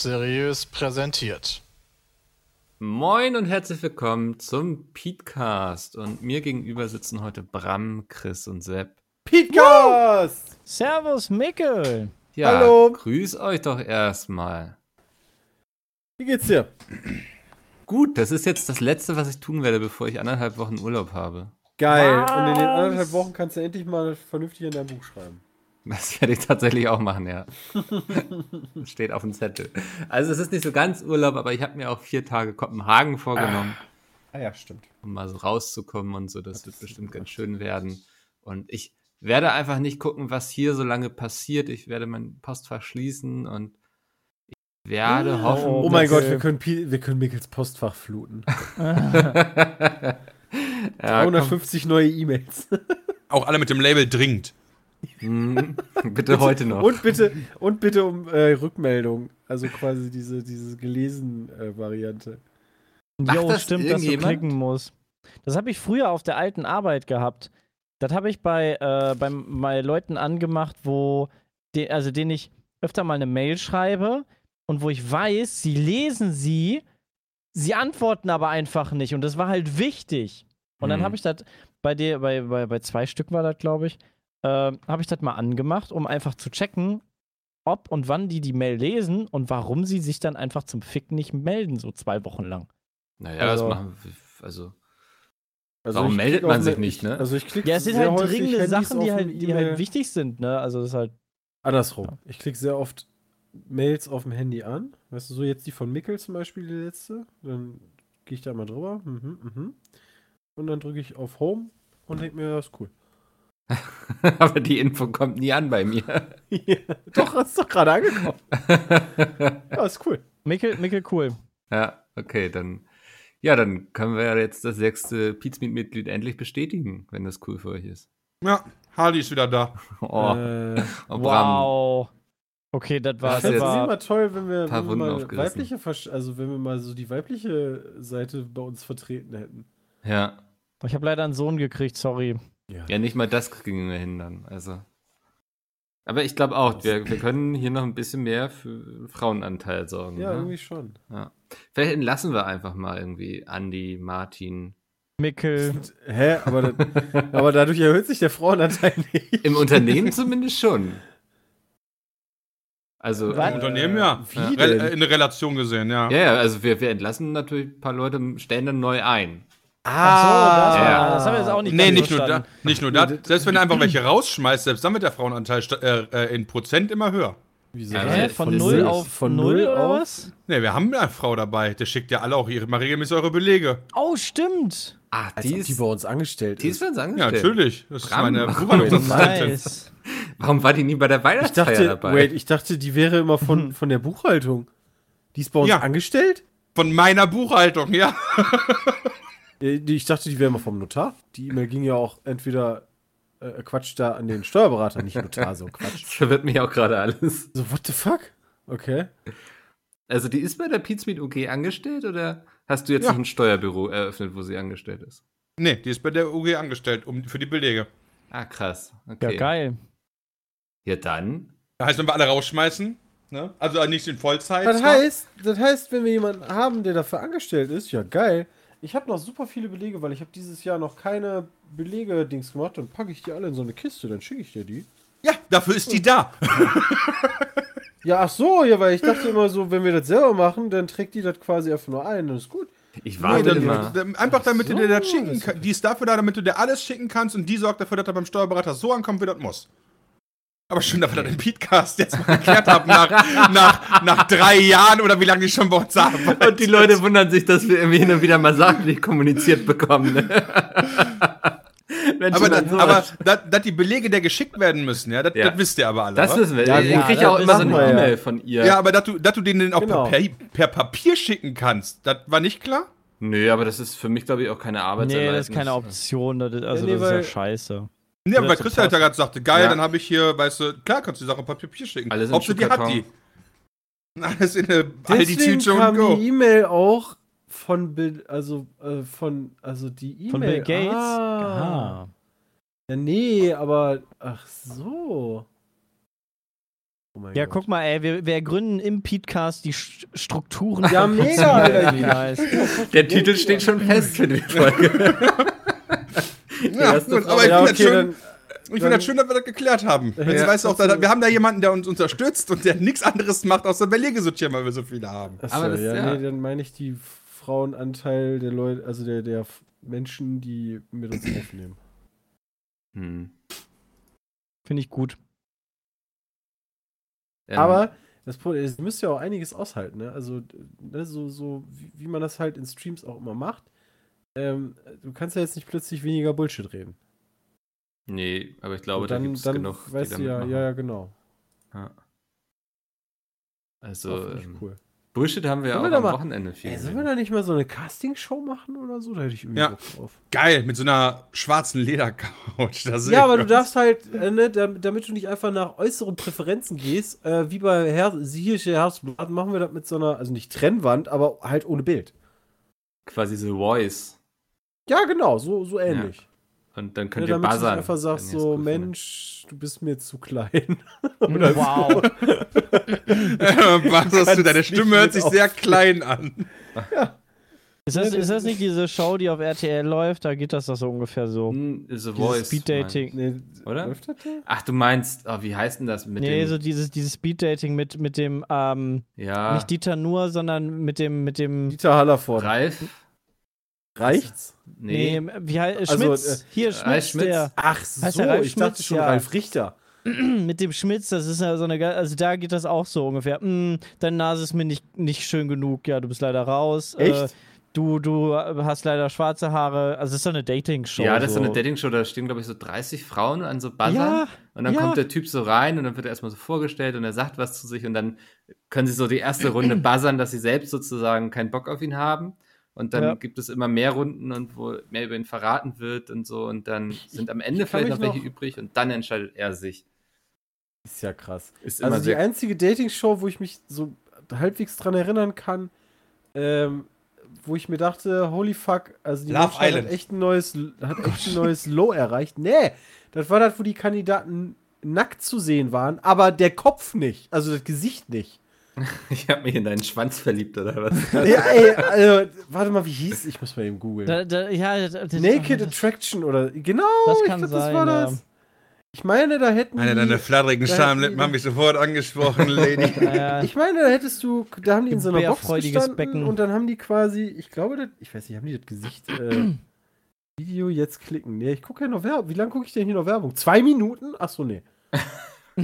Seriös präsentiert. Moin und herzlich willkommen zum Petecast. Und mir gegenüber sitzen heute Bram, Chris und Sepp. Petecast! Servus, Mickel! Ja, Hallo. grüß euch doch erstmal. Wie geht's dir? Gut, das ist jetzt das Letzte, was ich tun werde, bevor ich anderthalb Wochen Urlaub habe. Geil. Was? Und in den anderthalb Wochen kannst du endlich mal vernünftig in dein Buch schreiben. Das werde ich tatsächlich auch machen, ja. Das Steht auf dem Zettel. Also es ist nicht so ganz Urlaub, aber ich habe mir auch vier Tage Kopenhagen vorgenommen, Ah ja, stimmt. um mal so rauszukommen und so. Das wird bestimmt ganz schön werden. Und ich werde einfach nicht gucken, was hier so lange passiert. Ich werde mein Postfach schließen und ich werde hoffen. Oh mein Mickel. Gott, wir können, wir können Mickels Postfach fluten. ja, komm, 350 neue E-Mails. Auch alle mit dem Label dringend. hm, bitte heute noch. Und bitte, und bitte um äh, Rückmeldung. Also quasi diese, diese gelesen äh, Variante. Macht Jo, das stimmt, dass du klicken musst. Das habe ich früher auf der alten Arbeit gehabt. Das habe ich bei, äh, beim, bei Leuten angemacht, wo, de, also denen ich öfter mal eine Mail schreibe und wo ich weiß, sie lesen sie, sie antworten aber einfach nicht. Und das war halt wichtig. Und dann Hm. habe ich das bei dir, bei, bei, bei zwei Stück war das, glaube ich, äh, habe ich das mal angemacht, um einfach zu checken, ob und wann die die Mail lesen und warum sie sich dann einfach zum Fick nicht melden, so zwei Wochen lang. Naja, Also- das machen wir. Also, Also Warum meldet man sich nicht, ne? Also ich klicke Ja, es sind halt dringende Handys Sachen, die halt, die halt wichtig sind, ne? Also das ist halt. Andersrum. Ich klicke sehr oft Mails auf dem Handy an. Weißt du, so jetzt die von Mickel zum Beispiel, die letzte. Dann gehe ich da mal drüber. Mhm, mhm. Und dann drücke ich auf Home und denke mir, das ist cool. aber die Info kommt nie an bei mir. Ja, doch, ist doch gerade angekommen. Ja, ist cool. Mickel, Mickel, cool. ja, okay, dann. Ja, dann können wir ja jetzt das sechste Pizmeet-Mitglied endlich bestätigen, wenn das cool für euch ist. Ja, Hardy ist wieder da. Oh, Äh, oh. Wow. Okay, das war. Das ich ist fände es immer toll, wenn wir, wenn wir mal weibliche, also wenn wir mal so die weibliche Seite bei uns vertreten hätten. Ja. ich habe leider einen Sohn gekriegt, sorry. Ja, nicht mal das kriegen wir hin dann. Also. Aber ich glaube auch, wir, wir können hier noch ein bisschen mehr für Frauenanteil sorgen. Ja, ne? irgendwie schon. Ja. Vielleicht entlassen wir einfach mal irgendwie Andi, Martin. Mickel. Hä? Aber, da, aber dadurch erhöht sich der Frauenanteil nicht. Im Unternehmen zumindest schon. Also? Im Unternehmen ja. Denn? äh, in der Relation gesehen, ja. ja, ja, also wir, wir entlassen natürlich ein paar Leute, stellen dann neu ein. Ach so, das, war, Ja. das haben wir jetzt auch nicht Nee, nicht nur, da, nicht nur da. Selbst wenn du einfach welche rausschmeißt, selbst dann wird der Frauenanteil äh, äh, in Prozent immer höher. Wieso? Ja, Hä? Von Von null null- auf von null null oder auf? was? Ne, wir haben eine Frau dabei. Der schickt ja alle auch ihre, mal regelmäßig eure Belege. Oh, stimmt. Ah, die ist, die bei uns angestellt die ist ist. für uns Ja, angestellt. natürlich. Das ist Bram, meine warum Buchhaltungsassistentin. Nice. Warum war die nie bei der Ich Weihnachtsfeier dachte, dabei? wait, ich dachte, die wäre immer von, von der Buchhaltung. Die ist bei uns Ja. angestellt? Von meiner Buchhaltung, ja. Äh, Ich dachte, die wäre immer vom Notar. Die E-Mail ging ja auch entweder äh, Quatsch da an den Steuerberater, nicht Notar, so Quatsch. Das verwirrt mich auch gerade alles. So, what the fuck? Okay. Also die ist bei der Pizmeet UG angestellt oder hast du jetzt Ja. noch ein Steuerbüro eröffnet, wo sie angestellt ist? Nee, die ist bei der UG angestellt, um, für die Belege. Ah, krass. Ja, Okay. geil. Ja, dann. Das heißt, wenn wir alle rausschmeißen, ne? also nicht in Vollzeit. Das heißt, das heißt, wenn wir jemanden haben, der dafür angestellt ist, ja geil. Ich habe noch super viele Belege, weil ich habe dieses Jahr noch keine Belege-Dings gemacht. Dann packe ich die alle in so eine Kiste, dann schicke ich dir die. Ja, dafür ist die da. Ja, ach so, ja, weil ich dachte immer so, wenn wir das selber machen, dann trägt die das quasi einfach nur ein, dann ist gut. Ich Nee, warte dann, immer. dann, einfach damit du so, dir das schicken kannst. Die ist dafür da, damit du dir alles schicken kannst und die sorgt dafür, dass er beim Steuerberater so ankommt, wie das muss. Aber schön, dass wir das im Podcast jetzt mal geklärt haben, nach, nach, nach drei Jahren oder wie lange die schon bei uns arbeiten. Und die Leute wundern sich, dass wir irgendwie hin und wieder mal sachlich kommuniziert bekommen. Ne? Aber, da, dann aber dass, dass die Belege, der geschickt werden müssen, ja, das, Ja. das wisst ihr aber alle. das wissen wir. Ja, ich ja, kriege das auch immer so eine ja. E-Mail von ihr. Ja, aber dass du, dass du denen auch Genau. per, per Papier schicken kannst, das war nicht klar? Nö, aber das ist für mich, glaube ich, auch keine Arbeit. Nee, das ist keine Option. Das ist, also, nee, das ist ja scheiße. Nee, aber Ja, weil Christian halt gerade sagte, geil, Ja. dann habe ich hier, weißt du, klar kannst du die Sache per Papier schicken. Alles in Ob sie die hat die. Alles in eine Deswegen Aldi-Tüte kam und go. die E-Mail auch von Bill, also äh, von, also die E-Mail. Von Bill Gates? Ah. Ah. Ja, nee, aber ach so. mein Ja, Gott. guck mal, ey, wir, wir gründen im Podcast die St- Strukturen. Ja, mega, Alter. Nice. Der Titel steht schon fest für die Folge. Ja, gut, aber ich ja, finde okay, das, schön- dann, ich find dann- das schön, dass wir das geklärt haben. Jetzt Ja. weißt du auch, da, wir haben da jemanden, der uns unterstützt und der nichts anderes macht, außer Belege sortieren, weil wir so viele haben. Achso, Aber das- ja, ja. nee, dann meine ich die Frauenanteil der Leute, also der, der Menschen, die mit uns aufnehmen. Hm. Finde ich gut. Ähm, Aber das Problem ist, ihr müsst ja auch einiges aushalten, ne? Also, ne, so, so wie, wie man das halt in Streams auch immer macht. Ähm, du kannst ja jetzt nicht plötzlich weniger Bullshit reden. Nee, aber ich glaube, Und da gibt es genug, die weißt du damit ja, ja, ja, genau. Ja. Also, ähm, cool. Bullshit haben wir Sollen auch wir am mal- Wochenende viel. Ey, sollen wir da nicht mal so eine Castingshow machen oder so? Da hätte ich irgendwie Ja. Bock drauf. Geil, mit so einer schwarzen Ledercouch. Ja, aber du darfst halt, äh, ne, dam- damit du nicht einfach nach äußeren Präferenzen gehst, äh, wie bei Her Siehische Herzblatt, machen wir das mit so einer, also nicht Trennwand, aber halt ohne Bild. Quasi The Voice. Ja, genau, so, so ähnlich. Und dann Ne, könnt ihr damit du buzzern. einfach sagst, so, cool findet. Mensch, du bist mir zu klein. wow. Was hast du? Deine Stimme hört sich sehr klein an. Ist das, ist das nicht diese Show, die auf RTL läuft? Da geht das doch so ungefähr so. Hm, The Voice. Speeddating. Nee, Oder? Läuft das da? Ach, du meinst, oh, wie heißt denn das mit nee, dem? so dieses, dieses Speeddating mit, mit dem, ähm, ja, nicht Dieter nur, sondern mit dem, mit dem, Dieter Hallervorden. Ralf? Reicht's? Nee. nee, wie heißt, Also, Schmitz, äh, hier, Ralf Schmitz, Schmitz? der, Ach so, der Ralf ich dachte Schmitz? schon Ja. Ralf Richter. mit dem Schmitz, das ist ja so eine, also da geht das auch so ungefähr, "Mm, deine Nase ist mir nicht, nicht schön genug, ja, du bist leider raus. Äh, Echt? du, du hast leider schwarze Haare, also es ist so eine Dating-Show. Ja, das ist so so eine Dating-Show, da stehen, glaube ich, so 30 Frauen an so Buzzern. Ja, und dann ja. kommt der Typ so rein und dann wird er erstmal so vorgestellt und er sagt was zu sich und dann können sie so die erste Runde buzzern, dass sie selbst sozusagen keinen Bock auf ihn haben. Und dann Ja. gibt es immer mehr Runden und wo mehr über ihn verraten wird und so. Und dann sind am Ende vielleicht noch welche noch- übrig und dann entscheidet er sich. Ist ja krass. Ist immer Also die sehr einzige Dating-Show, wo ich mich so halbwegs dran erinnern kann, ähm, wo ich mir dachte, holy fuck, also die Love Menschheit Island. hat echt ein neues, hat echt ein neues Low erreicht. Nee, das war das, wo die Kandidaten nackt zu sehen waren, aber der Kopf nicht, also das Gesicht nicht. Ich habe mich in deinen Schwanz verliebt, oder was? ja, ey, also, warte mal, wie hieß Ich muss mal eben googeln. Da, da, ja, das- Naked das- Attraction oder genau, Das ich kann glaub, das sein, war ja. das. Ich meine, da hätten Meine, die, deine flatterigen Da Schamlippen haben mich sofort angesprochen, Lady. Ja, Ich meine, da hättest du, da haben die in so einer Box gestanden Becken. und dann haben die quasi, ich glaube, das, ich weiß nicht, haben die das Gesicht, äh, Video jetzt klicken. Nee, ich gucke ja noch Werbung. Wie lange gucke ich denn hier noch Werbung? Zwei Minuten? Ach so, nee.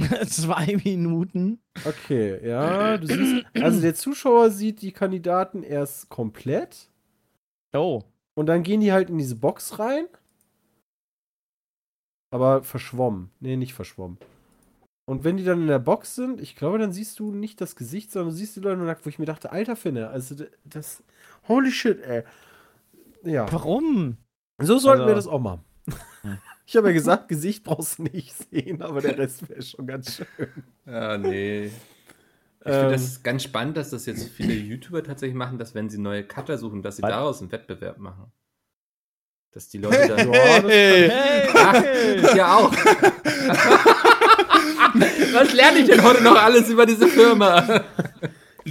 zwei Minuten. Okay, ja, siehst, also der Zuschauer sieht die Kandidaten erst komplett Oh. und dann gehen die halt in diese Box rein. Aber verschwommen. Nee, nicht verschwommen. Und wenn die dann in der Box sind, ich glaube, dann siehst du nicht das Gesicht, sondern du siehst die Leute nackt, wo ich mir dachte, alter Finne, also das, holy shit, ey. Ja, Warum? so sollten Also- wir das auch machen. Ich habe ja gesagt, Gesicht brauchst du nicht sehen, aber der Rest wäre schon ganz schön. Ja, nee. Ich Ähm. finde das ganz spannend, dass das jetzt viele YouTuber tatsächlich machen, dass wenn sie neue Cutter suchen, dass sie Was? daraus einen Wettbewerb machen. Dass die Leute dann. Hey. Hey, Ach, okay. ja auch. Was lerne ich denn heute noch alles über diese Firma?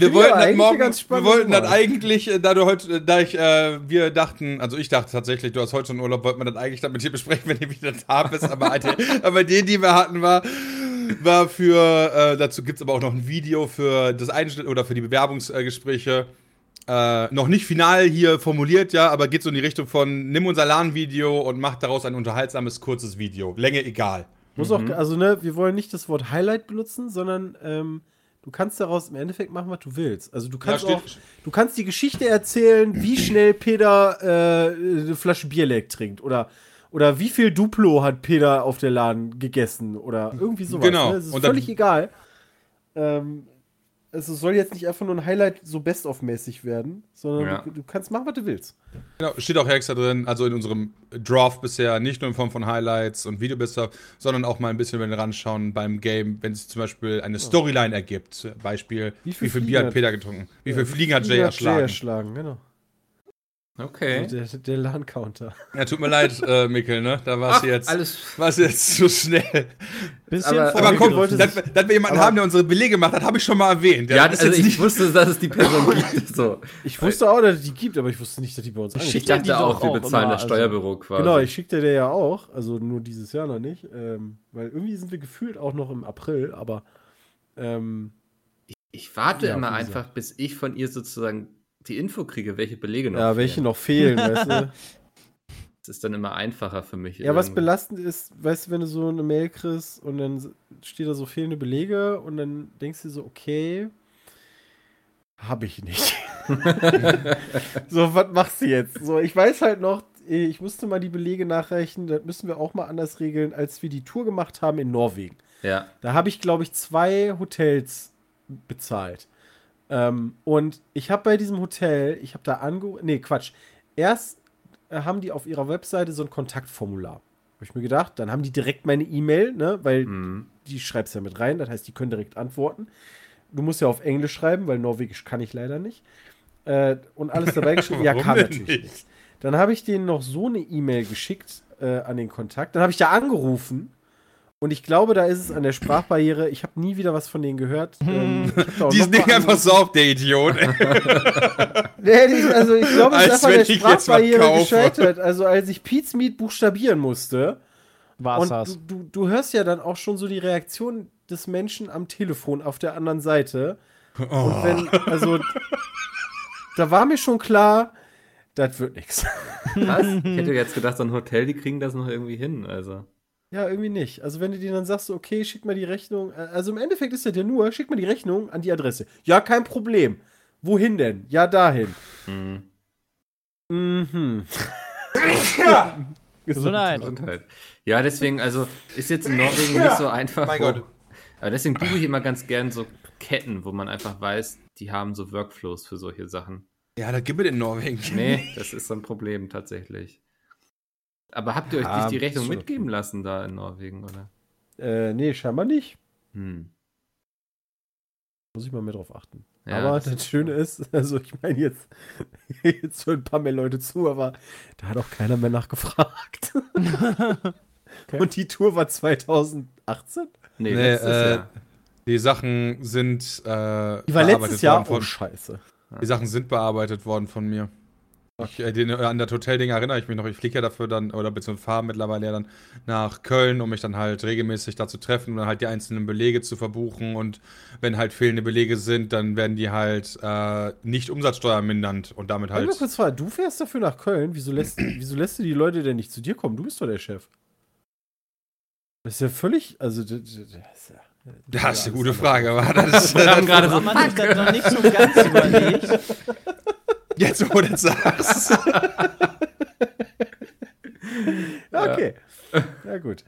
Wir wollten das eigentlich morgen, wir wollten das eigentlich, äh, da du heute, da ich, äh, wir dachten, also ich dachte tatsächlich, du hast heute schon Urlaub, wollten wir das eigentlich dann mit dir besprechen, wenn du wieder da bist, aber, Alter, aber die, die wir hatten, war, war für, äh, dazu gibt es aber auch noch ein Video für das Einschnitt oder für die Bewerbungsgespräche. Äh, noch nicht final hier formuliert, ja, aber geht so in die Richtung von nimm unser LAN-Video und mach daraus ein unterhaltsames, kurzes Video. Länge egal. Muss auch, also ne, wir wollen nicht das Wort Highlight benutzen, sondern ähm, du kannst daraus im Endeffekt machen, was du willst. Also du kannst steht- auch, du kannst die Geschichte erzählen, wie schnell Peter äh, eine Flasche Bier leck trinkt oder oder wie viel Duplo hat Peter auf der Laden gegessen oder irgendwie sowas. Genau. Ne? Es ist Und völlig egal. Ähm, also es soll jetzt nicht einfach nur ein Highlight so best-of-mäßig werden, sondern Ja. du, du kannst machen, was du willst. Genau, steht auch extra drin, also in unserem Draft bisher, nicht nur in Form von Highlights und Videobester, sondern auch mal ein bisschen, wenn wir ranschauen beim Game, wenn es zum Beispiel eine Storyline ergibt. Beispiel, wie Wie viel, viel Bier hat Peter getrunken? Wie viel Fliegen hat Jay Jay erschlagen? erschlagen, genau. Okay. Also der, der LAN-Counter. Ja, tut mir leid, äh, Mikkel, ne? Da war es jetzt, alles. war's jetzt zu schnell. Bisschen Aber- Aber komm, dass, dass wir jemanden haben, der unsere Belege macht, das habe ich schon mal erwähnt. Ja, das ist also jetzt ich wusste, dass es die Person gibt. So. Ich wusste auch, dass es die gibt, aber ich wusste nicht, dass die bei uns Ich ja die dachte doch auch, wir auch bezahlen immer, das also- Steuerbüro quasi. Genau, ich schickte dir ja auch, also nur dieses Jahr noch nicht, ähm, weil irgendwie sind wir gefühlt auch noch im April, aber ähm, Ich warte Ja, immer einfach, bis ich von ihr sozusagen die Info kriege, welche Belege noch ja, welche fehlen. noch fehlen, weißt du? Das ist dann immer einfacher für mich. Ja, was irgendwie. belastend ist, weißt du, wenn du so eine Mail kriegst und dann steht da so fehlende Belege und dann denkst du so, okay, habe ich nicht. so, was machst du jetzt? So, ich weiß halt noch, ich musste mal die Belege nachreichen, das müssen wir auch mal anders regeln, als wir die Tour gemacht haben in Norwegen. Ja. Da habe ich, glaube ich, zwei Hotels bezahlt. Ähm, und ich habe bei diesem Hotel, ich habe da ange... Nee, Quatsch. Erst äh, haben die auf ihrer Webseite so ein Kontaktformular. Habe ich mir gedacht, dann haben die direkt meine E-Mail, ne? Weil Mhm. die schreibst ja mit rein, das heißt, die können direkt antworten. Du musst ja auf Englisch schreiben, weil Norwegisch kann ich leider nicht. Äh, und alles dabei geschrieben. ja, denn natürlich nicht? nicht. Dann habe ich denen noch so eine E-Mail geschickt äh, an den Kontakt. Dann habe ich da angerufen. Und ich glaube, da ist es an der Sprachbarriere. Ich habe nie wieder was von denen gehört. Ähm, Dieses noch mal Ding einfach so auf, der Idiot. Nee, also ich glaube, es Als ist einfach wenn der Sprachbarriere gescheitert. Also als ich Pete's Meat buchstabieren musste, War's und das. du, du, du hörst ja dann auch schon so die Reaktion des Menschen am Telefon auf der anderen Seite. Und Oh. wenn, also, da war mir schon klar, das wird nichts. Was? Ich hätte jetzt gedacht, so ein Hotel, die kriegen das noch irgendwie hin. Also. Ja, irgendwie nicht. Also, wenn du denen dann sagst, okay, schick mal die Rechnung. äh, Also, im Endeffekt ist das ja nur, schick mal die Rechnung an die Adresse. Ja, kein Problem. Wohin denn? Ja, dahin. Mhm. Mhm. Gesundheit. Gesundheit. Ja, deswegen, also ist jetzt in Norwegen nicht so einfach. Mein wo- Gott. Aber deswegen buche ich immer ganz gern so Ketten, wo man einfach weiß, die haben so Workflows für solche Sachen. Ja, das gibt es in Norwegen. Nee, das ist so ein Problem tatsächlich. Aber habt ihr euch Ja, nicht die Rechnung mitgeben lassen da in Norwegen, oder? Äh, nee, scheinbar nicht. Hm. Muss ich mal mehr drauf achten. Ja, aber das das, ist- Schöne ist, also ich meine, jetzt, jetzt hören ein paar mehr Leute zu, aber da hat auch keiner mehr nachgefragt. Und die Tour war 2018? Nee, Nee, letztes äh, Jahr. Die Sachen sind. Äh, Die war bearbeitet letztes Jahr. worden Oh, Von, scheiße. die Sachen sind bearbeitet worden von mir. Ich, äh, den, an das Hotelding erinnere ich mich noch. Ich fliege ja dafür dann, oder beziehungsweise fahre mittlerweile ja dann nach Köln, um mich dann halt regelmäßig da zu treffen und dann halt die einzelnen Belege zu verbuchen. Und wenn halt fehlende Belege sind, dann werden die halt äh, nicht umsatzsteuermindernd und damit Halt. Mal kurz fragen, du fährst dafür nach Köln. Wieso lässt, wieso lässt du die Leute denn nicht zu dir kommen? Du bist doch der Chef. Das ist ja völlig. Also, das, ist ja. Das ist eine gute Frage, aber das ist, Wir haben gerade so hat sich das noch nicht so ganz überlegt? Jetzt, wo du das sagst. Ja, okay. Ja, gut.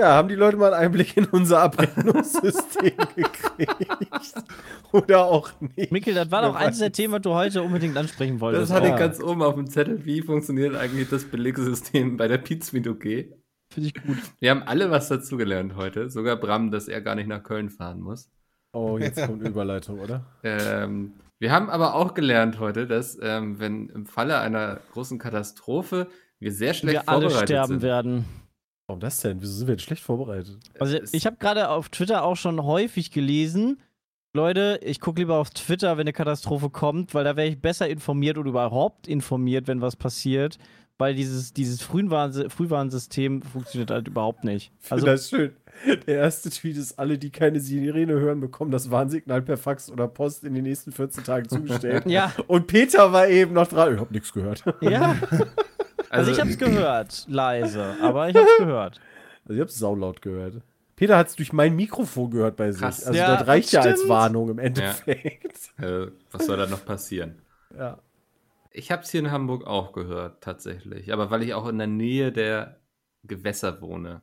Ja, haben die Leute mal einen Einblick in unser Abrechnungssystem gekriegt? Oder auch nicht? Mikkel, das war doch eins der. Themen, was du heute unbedingt ansprechen wolltest. Das hatte Ja. ich ganz oben auf dem Zettel. Wie funktioniert eigentlich das Belegsystem bei der Pizmeet OG? Finde ich gut. Wir haben alle was dazugelernt heute. Sogar Bram, dass er gar nicht nach Köln fahren muss. Oh, jetzt kommt Überleitung, oder? Ähm, wir haben aber auch gelernt heute, dass ähm, wenn im Falle einer großen Katastrophe wir sehr schlecht Wir alle vorbereitet sterben sind. werden. Warum das denn? Wieso sind wir denn schlecht vorbereitet? Also ich habe gerade auf Twitter auch schon häufig gelesen, Leute, ich gucke lieber auf Twitter, wenn eine Katastrophe kommt, weil da wäre ich besser informiert oder überhaupt informiert, wenn was passiert, weil dieses, dieses Frühwarnsystem funktioniert halt überhaupt nicht. Also Also das ist schön. Der erste Tweet ist, alle, die keine Sirene hören, bekommen das Warnsignal per Fax oder Post in den nächsten 14 Tagen zugestellt. ja, Und Peter war eben noch dran. Ich hab nichts gehört. ja. Also, ich hab's gehört, leise, aber ich hab's gehört. Also ich hab's saulaut gehört. Peter hat's durch mein Mikrofon gehört bei sich. Krass. Also Ja, das reicht ja als. Warnung im Endeffekt. äh, was soll da noch passieren? Ja. Ich habe es hier in Hamburg auch gehört, tatsächlich. Aber weil ich auch in der Nähe der Gewässer wohne.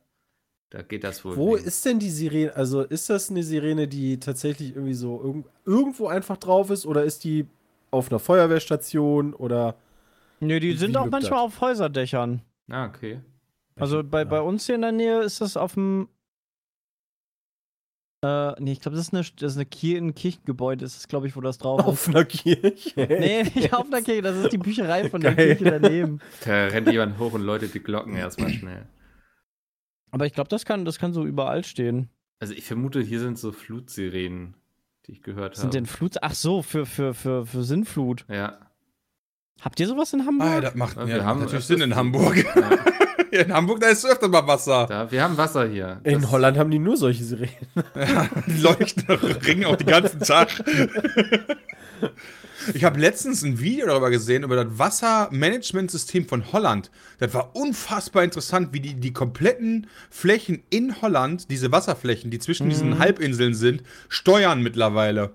Da geht das wohl. Wo wegen. ist denn die Sirene? Also ist das eine Sirene, die tatsächlich irgendwie so irg irgendwo einfach drauf ist oder ist die auf einer Feuerwehrstation oder Nö, die sind auch manchmal das? auf Häuserdächern. Ah, okay. Also bei, bei uns hier in der Nähe ist das auf dem Äh, nee, ich glaube, das ist, eine, das ist eine Kir ein Kirchengebäude, das ist, glaube ich, wo das drauf ist. Auf einer Kirche. Nee, nicht auf einer Kirche, das ist die Bücherei von der Geil. Kirche daneben. Da rennt jemand hoch und läutet die Glocken erstmal schnell. Aber ich glaube, das kann, das kann so überall stehen. Also ich vermute, hier sind so Flutsirenen, die ich gehört Sind habe. denn Flut? Ach so, für, für, für, für Sinnflut. Ja. Habt ihr sowas in Hamburg? Ah, das macht Ja, ja, wir das haben macht natürlich Sinn in. Hamburg. ja. in Hamburg, da ist öfter mal Wasser. Da, wir haben Wasser hier. In Das- Holland haben die nur solche Sirenen. Die leuchten ringen auch den ganzen Tag. Ich habe letztens ein Video darüber gesehen, über das Wassermanagementsystem von Holland. Das war unfassbar interessant, wie die die kompletten Flächen in Holland, diese Wasserflächen, die zwischen diesen Halbinseln sind, steuern mittlerweile.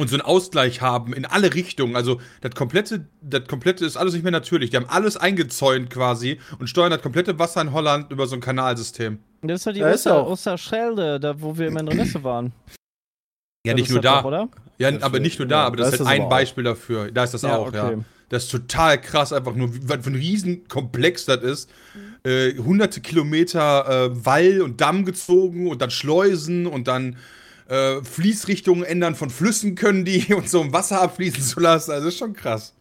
Und so einen Ausgleich haben in alle Richtungen. Also das komplette, das komplette ist alles nicht mehr natürlich. Die haben alles eingezäunt quasi und steuern das komplette Wasser in Holland über so ein Kanalsystem. Das ist ja die Da Oster. Osterschelde, da wo wir immer in Renesse waren. Ja, nicht nur da. Doch, oder? Ja, Das aber nicht nur da, aber das Da ist halt ein aber auch. Beispiel dafür. Da ist das Ja, auch, ja. okay. Das ist total krass, einfach nur, wie, was für ein Riesenkomplex das ist. Äh, hunderte Kilometer äh, Wall und Damm gezogen und dann Schleusen und dann äh, Fließrichtungen ändern von Flüssen können die und so um Wasser abfließen zu lassen. Also ist schon krass.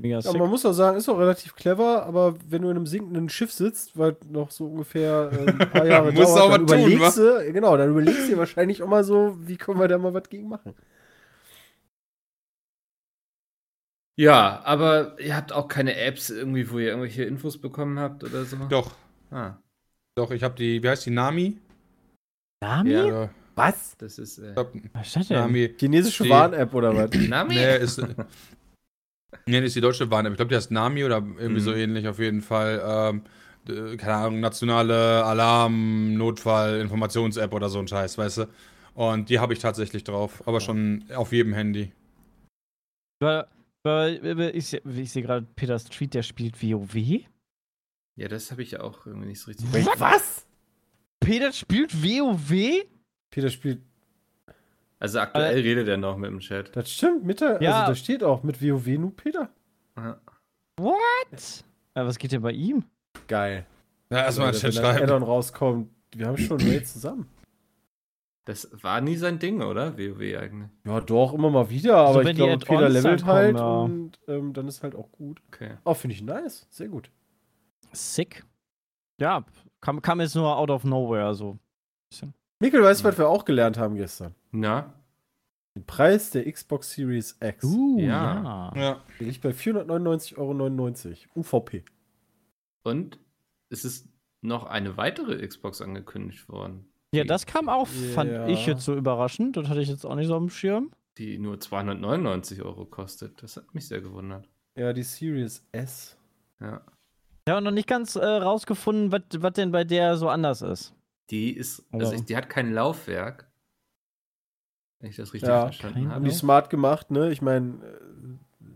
Mega Ja, man muss auch sagen, ist auch relativ clever, aber wenn du in einem sinkenden Schiff sitzt, weil noch so ungefähr äh, ein paar Jahre dauert, auch dann was tun, überlegst du, genau, dann überlegst du dir wahrscheinlich auch mal so, wie können wir da mal was gegen machen. Ja, aber ihr habt auch keine Apps irgendwie, wo ihr irgendwelche Infos bekommen habt oder so? Doch, Ah, doch, ich habe die, wie heißt die, Nami? Nami? Ja. Was? das ist. Äh, ich glaub, Was ist das denn? Nami. Chinesische Warn-App oder was? Nami? Nee, ist. nee, das ist die deutsche Warn. Ich glaube, die heißt Nami oder irgendwie so Mhm. ähnlich auf jeden Fall. Ähm, äh, keine Ahnung, nationale Alarm, Notfall, Informations-App oder so ein Scheiß, weißt du? Und die habe ich tatsächlich drauf, aber schon auf jedem Handy. Weil, weil, ich, seh- ich sehe gerade Peter Street, der spielt WoW. Ja, das habe ich auch irgendwie nicht so richtig. Was? Peter spielt WoW? Peter spielt, Also aktuell redet er noch mit dem Chat. das stimmt, mit der, Ja. also da steht auch mit WoW nur Peter. Ja. What? Ja, was geht denn bei ihm? Geil. Ja, erstmal Alter, Chat wenn ein schreiben. Addon rauskommt, wir haben schon Raid zusammen. Das war nie sein Ding, oder? WoW eigentlich. Ja, doch, immer mal wieder, aber wenn ich glaube, Peter levelt kommen, halt ja. und ähm, dann ist halt auch gut. Okay. Oh, finde ich nice. Sehr gut. Sick. Ja, kam, kam jetzt nur out of nowhere, so. Mikkel, weißt du, was wir auch gelernt haben gestern? Na? Den Preis der Xbox Series X. Uh, Ja. ja. Der liegt bei 499,99 Euro. UVP. Und es ist noch eine weitere Xbox angekündigt worden. Ja, das kam auch, fand Ja. ich jetzt so überraschend. Das hatte ich jetzt auch nicht so am Schirm. Die nur 299 Euro kostet. Das hat mich sehr gewundert. Ja, die Series S. Ja. Ja, und noch nicht ganz äh, rausgefunden, was denn bei der so anders ist. Die ist, also ich, die hat kein Laufwerk. Wenn ich das richtig Ja, verstanden habe. die smart gemacht, ne? Ich meine, äh,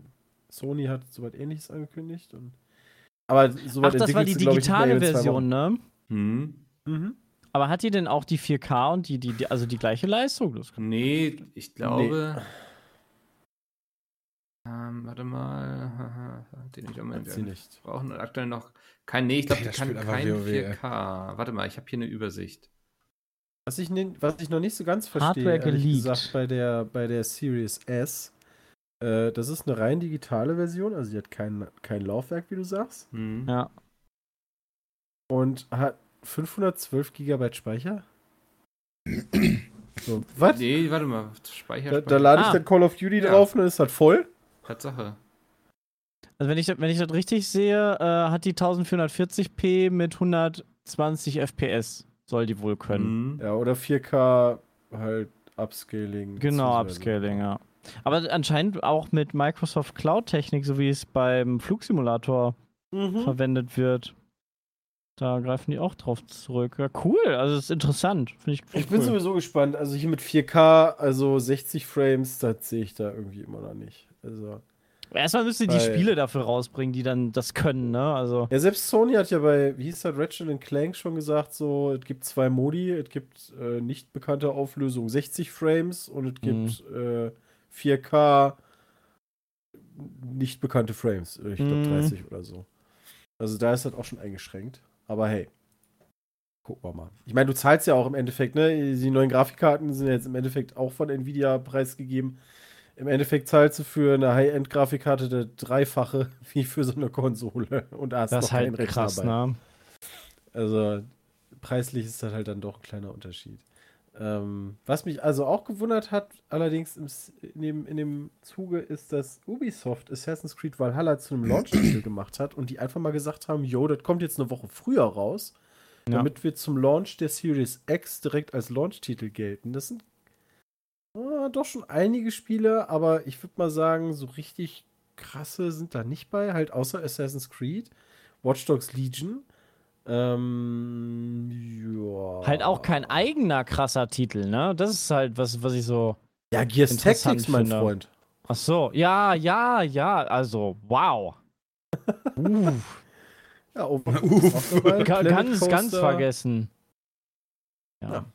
Sony hat soweit ähnliches angekündigt. Und aber soweit Ach, das war die digitale Version, ne? Hm. Mhm. Aber hat die denn auch die 4K und die, die, die also die gleiche Leistung? Das Nee, ich glaube. Ähm, warte mal. Den ich Hat sie nicht. brauchen aktuell noch kein. Nee, ich glaube, die kann kein WoW, ey. 4K. Warte mal, ich habe hier eine Übersicht. Was ich, ne, was ich noch nicht so ganz verstehe, Hardware ehrlich geleakt. gesagt, bei der, bei der Series S, äh, das ist eine rein digitale Version, also die hat kein, kein Laufwerk, wie du sagst, Hm. Ja. und hat 512 Gigabyte Speicher. so, was? Nee, warte mal. Speicher, Da, da lade ich Ah. dann Call of Duty Ja. drauf und dann ist das voll. Tatsache. Also wenn ich, das- wenn ich das richtig sehe, äh, hat die 1440p mit 120 FPS. Soll die wohl können. Hm. Ja, oder 4K halt Upscaling. Genau, Upscaling, ja. Aber anscheinend auch mit Microsoft Cloud-Technik, so wie es beim Flugsimulator Mhm. verwendet wird. Da greifen die auch drauf zurück. Ja, cool. Also es ist interessant. Finde ich, find Ich bin cool. sowieso gespannt. Also hier mit 4K, also 60 Frames, das sehe ich da irgendwie immer noch nicht. Also. Erstmal müsst ihr die Spiele dafür rausbringen, die dann das können, ne? Also. Ja, selbst Sony hat ja bei, wie hieß das, Ratchet Clank schon gesagt, so, es gibt zwei Modi, es gibt äh, nicht bekannte Auflösung 60 Frames und es gibt äh, 4K nicht bekannte Frames. Ich glaube Mhm. 30 oder so. Also da ist das auch schon eingeschränkt. Aber hey. gucken wir mal. Ich meine, du zahlst ja auch im Endeffekt, ne? Die neuen Grafikkarten sind ja jetzt im Endeffekt auch von Nvidia preisgegeben. Im Endeffekt zahlst du für eine High-End-Grafikkarte der dreifache wie für so eine Konsole. Und hast Das noch ist halt keinen Rechner krass, ne? Also preislich ist das halt dann doch ein kleiner Unterschied. Ähm, was mich also auch gewundert hat, allerdings im, in, dem, in dem Zuge, ist, dass Ubisoft Assassin's Creed Valhalla zu einem Launch-Titel gemacht hat und die einfach mal gesagt haben, yo, das kommt jetzt eine Woche früher raus, Ja. damit wir zum Launch der Series X direkt als Launch-Titel gelten. Das sind ah, doch schon einige Spiele, aber ich würde mal sagen, so richtig krasse sind da nicht bei, halt außer Assassin's Creed, Watch Dogs Legion. Ähm, ja. Halt auch kein eigener krasser Titel, ne? Das ist halt was, was ich so. Ja, Gears Tactics, mein finde. Freund. Ach so, ja, ja, ja, also, wow. Uff, Ja, Planet ganz, ganz vergessen. Ja. Ja.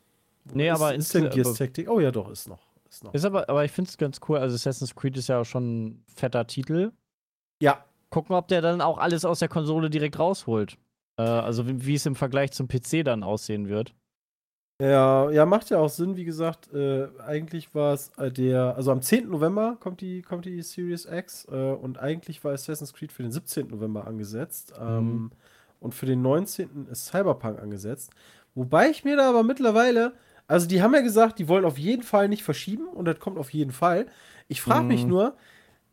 Nee, ist, aber ist denn Gears aber- Tactics? Oh ja, doch, ist noch. Ist noch. Ist aber, aber ich finde es ganz cool. Also, Assassin's Creed ist ja auch schon ein fetter Titel. ja, Gucken, ob der dann auch alles aus der Konsole direkt rausholt. Äh, also, wie, wie es im Vergleich zum PC dann aussehen wird. Ja, ja, macht ja auch Sinn, wie gesagt, äh, eigentlich war es äh, der, also am 10. November kommt die, kommt die Series X äh, und eigentlich war Assassin's Creed für den 17. November angesetzt ähm, Mhm. und für den 19. ist Cyberpunk angesetzt. Wobei ich mir da aber mittlerweile, also die haben ja gesagt, die wollen auf jeden Fall nicht verschieben und das kommt auf jeden Fall. Ich frage mich Mhm. nur,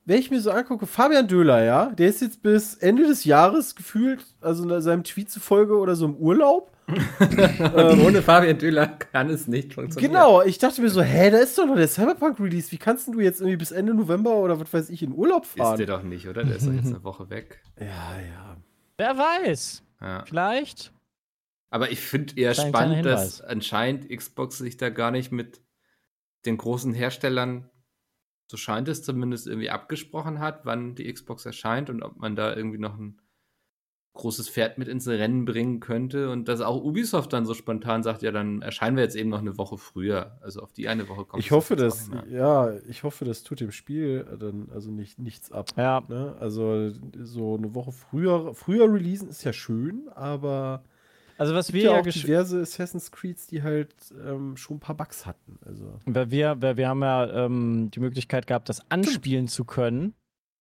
wenn ich mir so angucke, Fabian Döhler, ja, der ist jetzt bis Ende des Jahres gefühlt, also in seinem Tweet zufolge oder so im Urlaub. Und ohne Fabian Döhler kann es nicht funktionieren. Genau, ich dachte mir so, hä, da ist doch noch der Cyberpunk-Release. Wie kannst denn du jetzt irgendwie bis Ende November oder was weiß ich in Urlaub Ist fahren? der doch nicht, oder? Der ist doch jetzt eine Woche weg. ja, ja. Wer weiß? Ja. Vielleicht? Aber ich finde eher Klein- spannend, dass anscheinend Xbox sich da gar nicht mit den großen Herstellern, so scheint es zumindest, irgendwie abgesprochen hat, wann die Xbox erscheint und ob man da irgendwie noch ein großes Pferd mit ins Rennen bringen könnte und dass auch Ubisoft dann so spontan sagt, ja, dann erscheinen wir jetzt eben noch eine Woche früher. Also auf die eine Woche kommt Ich es hoffe, dass, mehr. ja, ich hoffe, das tut dem Spiel dann also nicht, nichts ab. Ja. Ne? Also so eine Woche früher, früher releasen ist ja schön, aber Also, was es wir gibt ja ja auch diverse Assassin's Creeds, die halt ähm, schon ein paar Bugs hatten. Also Weil wir, weil wir haben ja ähm, die Möglichkeit gehabt, das anspielen zu können.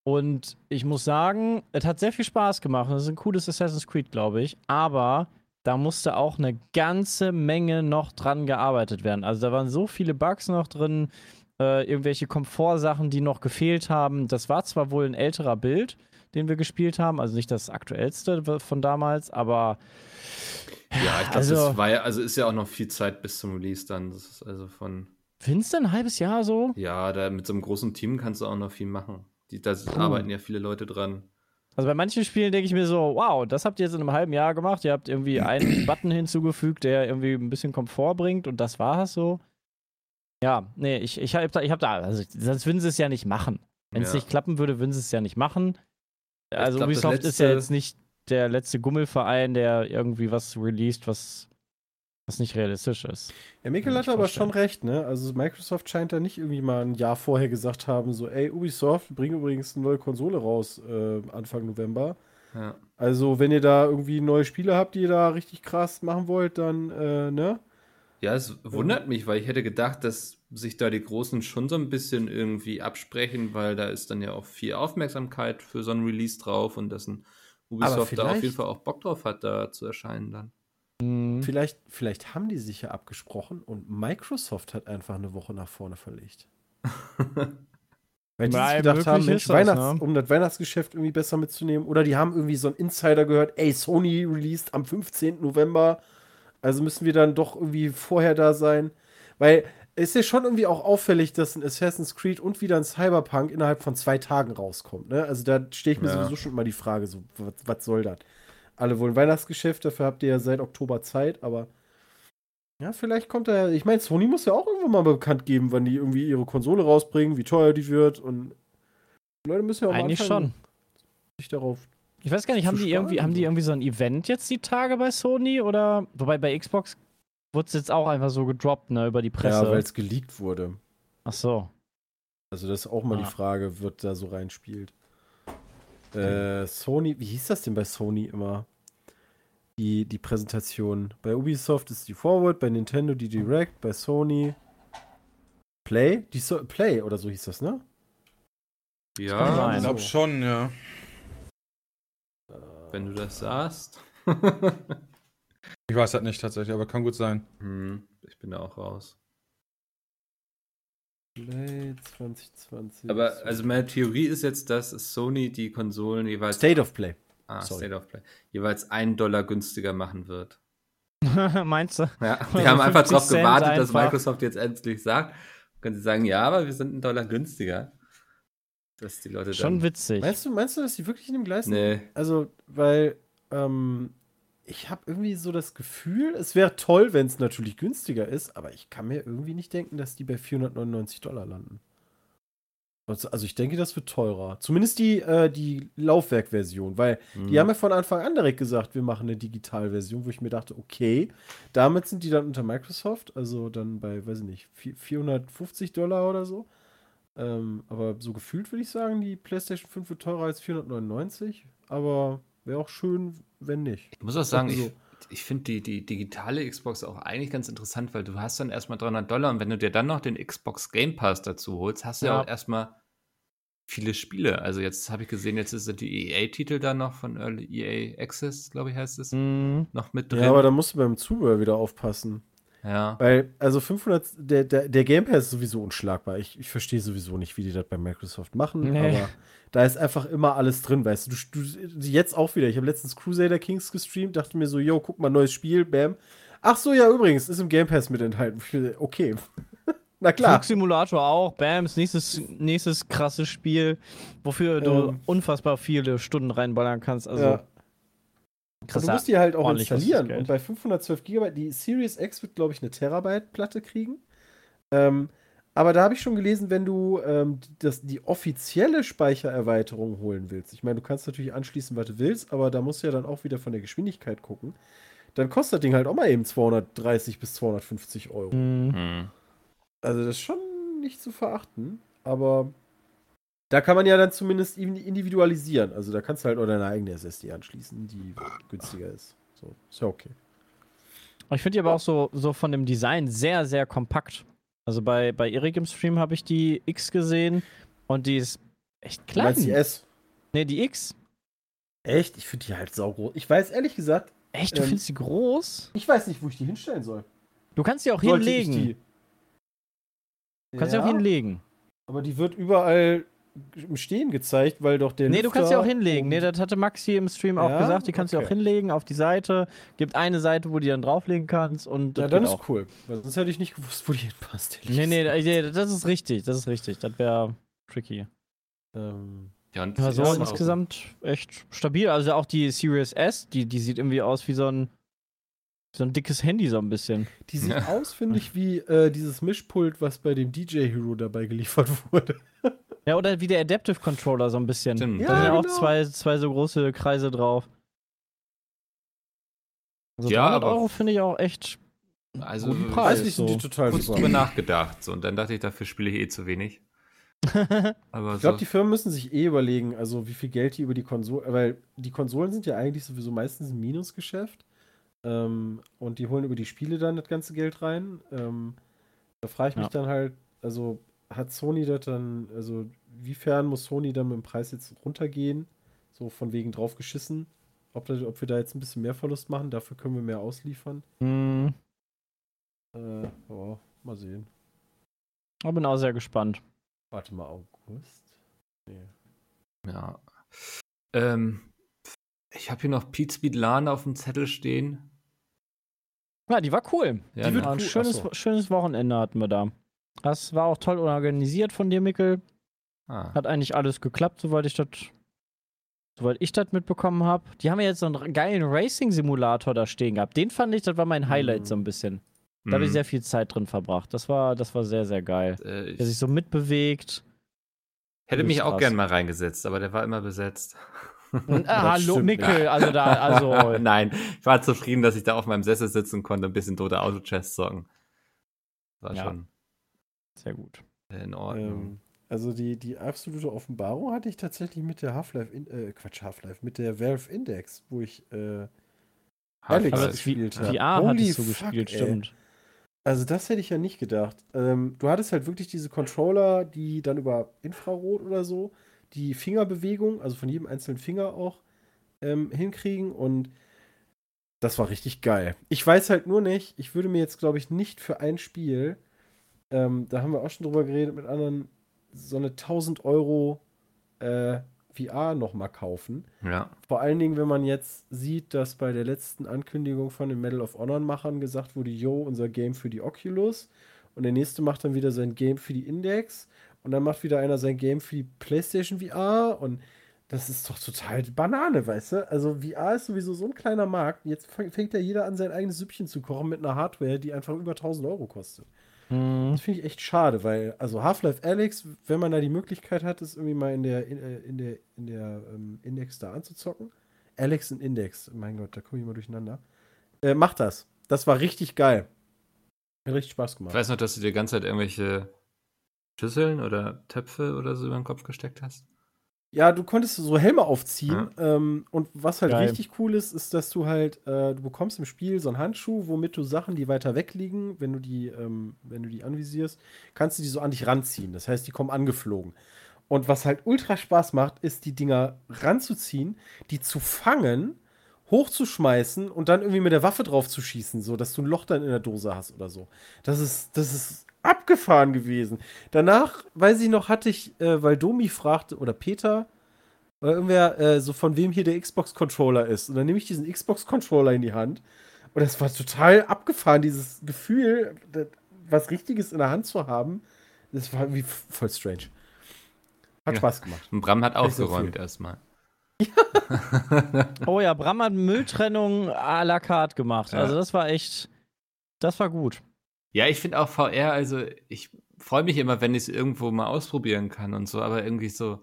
Und ich muss sagen, es hat sehr viel Spaß gemacht. Das ist ein cooles Assassin's Creed, glaube ich. Aber da musste auch eine ganze Menge noch dran gearbeitet werden. Also da waren so viele Bugs noch drin, äh, irgendwelche Komfortsachen, die noch gefehlt haben. Das war zwar wohl ein älterer Bild, den wir gespielt haben, also nicht das aktuellste von damals, aber Ja, ich glaube, also- das war ja, also ist ja auch noch viel Zeit bis zum Release dann. Das ist also von, findest du ein halbes Jahr so? ja, da mit so einem großen Team kannst du auch noch viel machen. Die, da arbeiten ja viele Leute dran. Also bei manchen Spielen denke ich mir so, wow, das habt ihr jetzt in einem halben Jahr gemacht. Ihr habt irgendwie einen Button hinzugefügt, der irgendwie ein bisschen Komfort bringt und das war es so. Ja, nee, ich, ich habe da, ich hab da, also sonst würden sie es ja nicht machen. Wenn es Ja. nicht klappen würde, würden sie es ja nicht machen. Also glaub, Ubisoft ist ja letzte- jetzt nicht der letzte Gummelverein, der irgendwie was released, was, was nicht realistisch ist. Ja, Mikkel hat aber vorstellen. schon recht, ne? Also Microsoft scheint da nicht irgendwie mal ein Jahr vorher gesagt haben, so, ey, Ubisoft, wir bringen übrigens eine neue Konsole raus äh, Anfang November. Ja. Also, wenn ihr da irgendwie neue Spiele habt, die ihr da richtig krass machen wollt, dann, äh, ne? Ja, es wundert mich, weil ich hätte gedacht, dass sich da die Großen schon so ein bisschen irgendwie absprechen, weil da ist dann ja auch viel Aufmerksamkeit für so ein Release drauf und dass ein Ubisoft da auf vielleicht- jeden Fall auch Bock drauf hat, da zu erscheinen dann. Mhm. Vielleicht, vielleicht haben die sich ja abgesprochen und Microsoft hat einfach eine Woche nach vorne verlegt. Weil die sich gedacht haben, Mensch, ist das, Weihnachts-, ne? um das Weihnachtsgeschäft irgendwie besser mitzunehmen. Oder die haben irgendwie so einen Insider gehört, ey, Sony released am 15. November. Also müssen wir dann doch irgendwie vorher da sein. Weil es ist ja schon irgendwie auch auffällig, dass ein Assassin's Creed und wieder ein Cyberpunk innerhalb von zwei Tagen rauskommt. Ne? Also da stehe ich mir Ja. sowieso schon immer die Frage, so, was, was soll das? Alle wollen Weihnachtsgeschäft, dafür habt ihr ja seit Oktober Zeit, aber ja, vielleicht kommt er. Ich meine, Sony muss ja auch irgendwann mal bekannt geben, wann die irgendwie ihre Konsole rausbringen, wie teuer die wird und die Leute müssen ja auch mal Eigentlich anfangen, schon. sich darauf. Ich weiß gar nicht, haben die irgendwie, haben die so. irgendwie so ein Event jetzt die Tage bei Sony oder wobei bei Xbox wurde es jetzt auch einfach so gedroppt, ne, über die Presse. Ja, weil es geleakt wurde. Ach so. Also das ist auch mal Ah. die Frage, wird da so reinspielt. Äh, Sony, wie hieß das denn bei Sony immer? die, die Präsentation. Bei Ubisoft ist die Forward, bei Nintendo die Direct, bei Sony Play? Die so Play oder so hieß das, ne? Ja. Ich glaube schon, ja. Wenn du das sagst. Ich weiß das nicht tatsächlich, aber kann gut sein. hm, ich bin da auch raus. Play 2020. Aber also meine Theorie ist jetzt, dass Sony die Konsolen jeweils State of Play. ah, sorry. State of Play, jeweils einen Dollar günstiger machen wird. Meinst du? Ja, die haben einfach 50 darauf gewartet, dass einfach. Microsoft jetzt endlich sagt. Können sie sagen, ja, aber wir sind einen Dollar günstiger. Dass die Leute Schon dann. witzig. Meinst du, meinst du, dass die wirklich in dem Gleis sind? Nee. Also, weil ähm, ich habe irgendwie so das Gefühl, es wäre toll, wenn es natürlich günstiger ist, aber ich kann mir irgendwie nicht denken, dass die bei 499 Dollar landen. Also also ich denke, das wird teurer. Zumindest die, äh, die Laufwerkversion, weil Hm. die haben ja von Anfang an direkt gesagt, wir machen eine Digitalversion, wo ich mir dachte, okay, damit sind die dann unter Microsoft, also dann bei, weiß ich nicht, vi- 450 Dollar oder so. Ähm, aber so gefühlt würde ich sagen, die PlayStation 5 wird teurer als 499, aber wäre auch schön, wenn nicht. Ich muss auch sagen, ich, So. ich finde die, die digitale Xbox auch eigentlich ganz interessant, weil du hast dann erstmal 300 Dollar und wenn du dir dann noch den Xbox Game Pass dazu holst, hast du ja, Ja. auch erstmal viele Spiele. Also jetzt habe ich gesehen, jetzt sind die EA-Titel da noch von Early EA Access, glaube ich, heißt es, Mhm. noch mit drin. Ja, aber da musst du beim Zubehör wieder aufpassen. Ja. Weil, also 500, der, der, der Game Pass ist sowieso unschlagbar. Ich, ich verstehe sowieso nicht, wie die das bei Microsoft machen, Nee. aber da ist einfach immer alles drin, weißt du. du, du jetzt auch wieder. Ich habe letztens Crusader Kings gestreamt, dachte mir so, yo, guck mal, neues Spiel, bam. Ach so, ja, übrigens, ist im Game Pass mit enthalten. Okay. Na klar. Flugsimulator auch, Bams, nächstes, nächstes krasses Spiel, wofür du Ähm. unfassbar viele Stunden reinballern kannst. Also, ja. Krass. Und du musst die halt auch installieren. Und bei 512 GB, die Series X wird, glaube ich, eine Terabyte-Platte kriegen. Ähm, aber da habe ich schon gelesen, wenn du ähm, das, die offizielle Speichererweiterung holen willst. Ich meine, du kannst natürlich anschließen, was du willst, aber da musst du ja dann auch wieder von der Geschwindigkeit gucken. Dann kostet das Ding halt auch mal eben 230 bis 250 Euro. Mhm. Hm. Also das ist schon nicht zu verachten, aber da kann man ja dann zumindest in- individualisieren. Also da kannst du halt auch deine eigene SSD anschließen, die günstiger ist. So, ist ja okay. Ich finde die aber auch so, so von dem Design sehr, sehr kompakt. Also bei, bei Erik im Stream habe ich die X gesehen und die ist echt klein. meinst die S? Nee, die X. Echt? Ich finde die halt saugroß. Ich weiß ehrlich gesagt, Echt, du Ähm, findest die groß? ich weiß nicht, wo ich die hinstellen soll. Du kannst die auch Sollte hinlegen. die? Du kannst Ja, auch hinlegen. Aber die wird überall im Stehen gezeigt, weil doch der Nee, du kannst die auch Lüfter hinlegen. Nee, das hatte Maxi im Stream auch Ja? gesagt. Die kannst du Okay. auch hinlegen auf die Seite. Gibt eine Seite, wo du die dann drauflegen kannst und Ja, das dann ist auch. cool. Weil sonst hätte ich nicht gewusst, wo die hinpasst. Nee, nee, nee, das ist richtig. Das ist richtig. Das wäre tricky. Ähm, Ja, und Aber so ja, auch- insgesamt echt stabil. Also auch die Series S, die, die sieht irgendwie aus wie so ein, so ein dickes Handy, so ein bisschen. Die sieht Ja. aus, finde ich, wie äh, dieses Mischpult, was bei dem DJ Hero dabei geliefert wurde. Ja, oder wie der Adaptive Controller, so ein bisschen. Stimmt. Da Ja, sind ja auch genau. zwei, zwei so große Kreise drauf. Also Ja, 300 aber- Euro finde ich auch echt Also, guten ich Preis. Preislich sind so. die total kurz super. drüber nachgedacht. So, und dann dachte ich, dafür spiele ich eh zu wenig. Aber Ich glaube, so, die Firmen müssen sich eh überlegen, also wie viel Geld die über die Konsole, weil die Konsolen sind ja eigentlich sowieso meistens ein Minusgeschäft. Ähm, und die holen über die Spiele dann das ganze Geld rein. Ähm, da frage ich mich Ja. dann halt, also hat Sony das dann, also wiefern muss Sony dann mit dem Preis jetzt runtergehen? So von wegen drauf geschissen. Ob, das, ob wir da jetzt ein bisschen mehr Verlust machen, dafür können wir mehr ausliefern. Hm, Äh, oh, mal sehen. ich bin auch sehr gespannt. Warte mal, August? Nee. ja. Ähm, ich habe hier noch Pete Speed LAN auf dem Zettel stehen. Ja, die war cool. Ja, Die wird War ein cool. schönes, so. schönes Wochenende hatten wir da. Das war auch toll organisiert von dir, Mikkel. ah. Hat eigentlich alles geklappt, soweit ich das soweit ich das mitbekommen habe. Die haben ja jetzt so einen geilen Racing-Simulator da stehen gehabt. Den fand ich, das war mein Highlight Mhm. so ein bisschen. Da habe ich Mhm. sehr viel Zeit drin verbracht. Das war, das war sehr, sehr geil. Äh, Der sich ich so mitbewegt. hätte mich auch gern mal reingesetzt, aber der war immer besetzt. Und, ah, hallo, Mikkel, also da, also. Nein, ich war zufrieden, dass ich da auf meinem Sessel sitzen konnte, ein bisschen tote Auto-Chess zocken. War Ja. schon Sehr gut. in Ordnung. Ähm, also die, die absolute Offenbarung hatte ich tatsächlich mit der Half-Life, in- äh, Quatsch, Half-Life, mit der Valve Index, wo ich äh, Alex Half-Life. gespielt habe. VR Holy hattest du fuck, gespielt, ey. stimmt. Also das hätte ich ja nicht gedacht. Ähm, du hattest halt wirklich diese Controller, die dann über Infrarot oder so die Fingerbewegung, also von jedem einzelnen Finger auch ähm, hinkriegen und das war richtig geil. Ich weiß halt nur nicht, ich würde mir jetzt glaube ich nicht für ein Spiel, ähm, da haben wir auch schon drüber geredet mit anderen, so eine 1000 Euro äh, VR nochmal kaufen. Ja. Vor allen Dingen, wenn man jetzt sieht, dass bei der letzten Ankündigung von den Medal of Honor-Machern gesagt wurde, yo, unser Game für die Oculus. Und der nächste macht dann wieder sein Game für die Index. Und dann macht wieder einer sein Game für die PlayStation VR. Und das ist doch total Banane, weißt du? Also VR ist sowieso so ein kleiner Markt. Jetzt fängt ja jeder an, sein eigenes Süppchen zu kochen mit einer Hardware, die einfach über 1000 Euro kostet. Mhm. Das finde ich echt schade, weil, also Half-Life Alyx, wenn man da die Möglichkeit hat, es irgendwie mal in der, in, äh, in der, in der ähm, Index da anzuzocken. Alex und Index, mein Gott, da komme ich mal durcheinander. Äh, macht das. Das war richtig geil. Hat richtig Spaß Ich gemacht. weiß noch, dass du dir die ganze Zeit irgendwelche Schüsseln oder Töpfe oder so über den Kopf gesteckt hast. Ja, du konntest so Helme aufziehen. Ähm, und was halt Geil. richtig cool ist, ist, dass du halt, äh, du bekommst im Spiel so einen Handschuh, womit du Sachen, die weiter weg liegen, wenn du die, ähm, wenn du die anvisierst, kannst du die so an dich ranziehen. Das heißt, die kommen angeflogen. Und was halt ultra Spaß macht, ist, die Dinger ranzuziehen, die zu fangen, hochzuschmeißen und dann irgendwie mit der Waffe drauf zu schießen, so dass du ein Loch dann in der Dose hast oder so. Das ist, das ist abgefahren gewesen. Danach, weiß ich noch, hatte ich, äh, weil Domi fragte, oder Peter, oder irgendwer, äh, so von wem hier der Xbox-Controller ist. Und dann nehme ich diesen Xbox-Controller in die Hand. Und das war total abgefahren, dieses Gefühl, das, was Richtiges in der Hand zu haben. Das war irgendwie voll strange. Hat Ja. Spaß gemacht. Und Bram hat so viel. erstmal. Oh ja, Bram hat Mülltrennung à la carte gemacht. Ja. Also das war echt, das war gut. Ja, ich finde auch VR, also ich freue mich immer, wenn ich es irgendwo mal ausprobieren kann und so, aber irgendwie so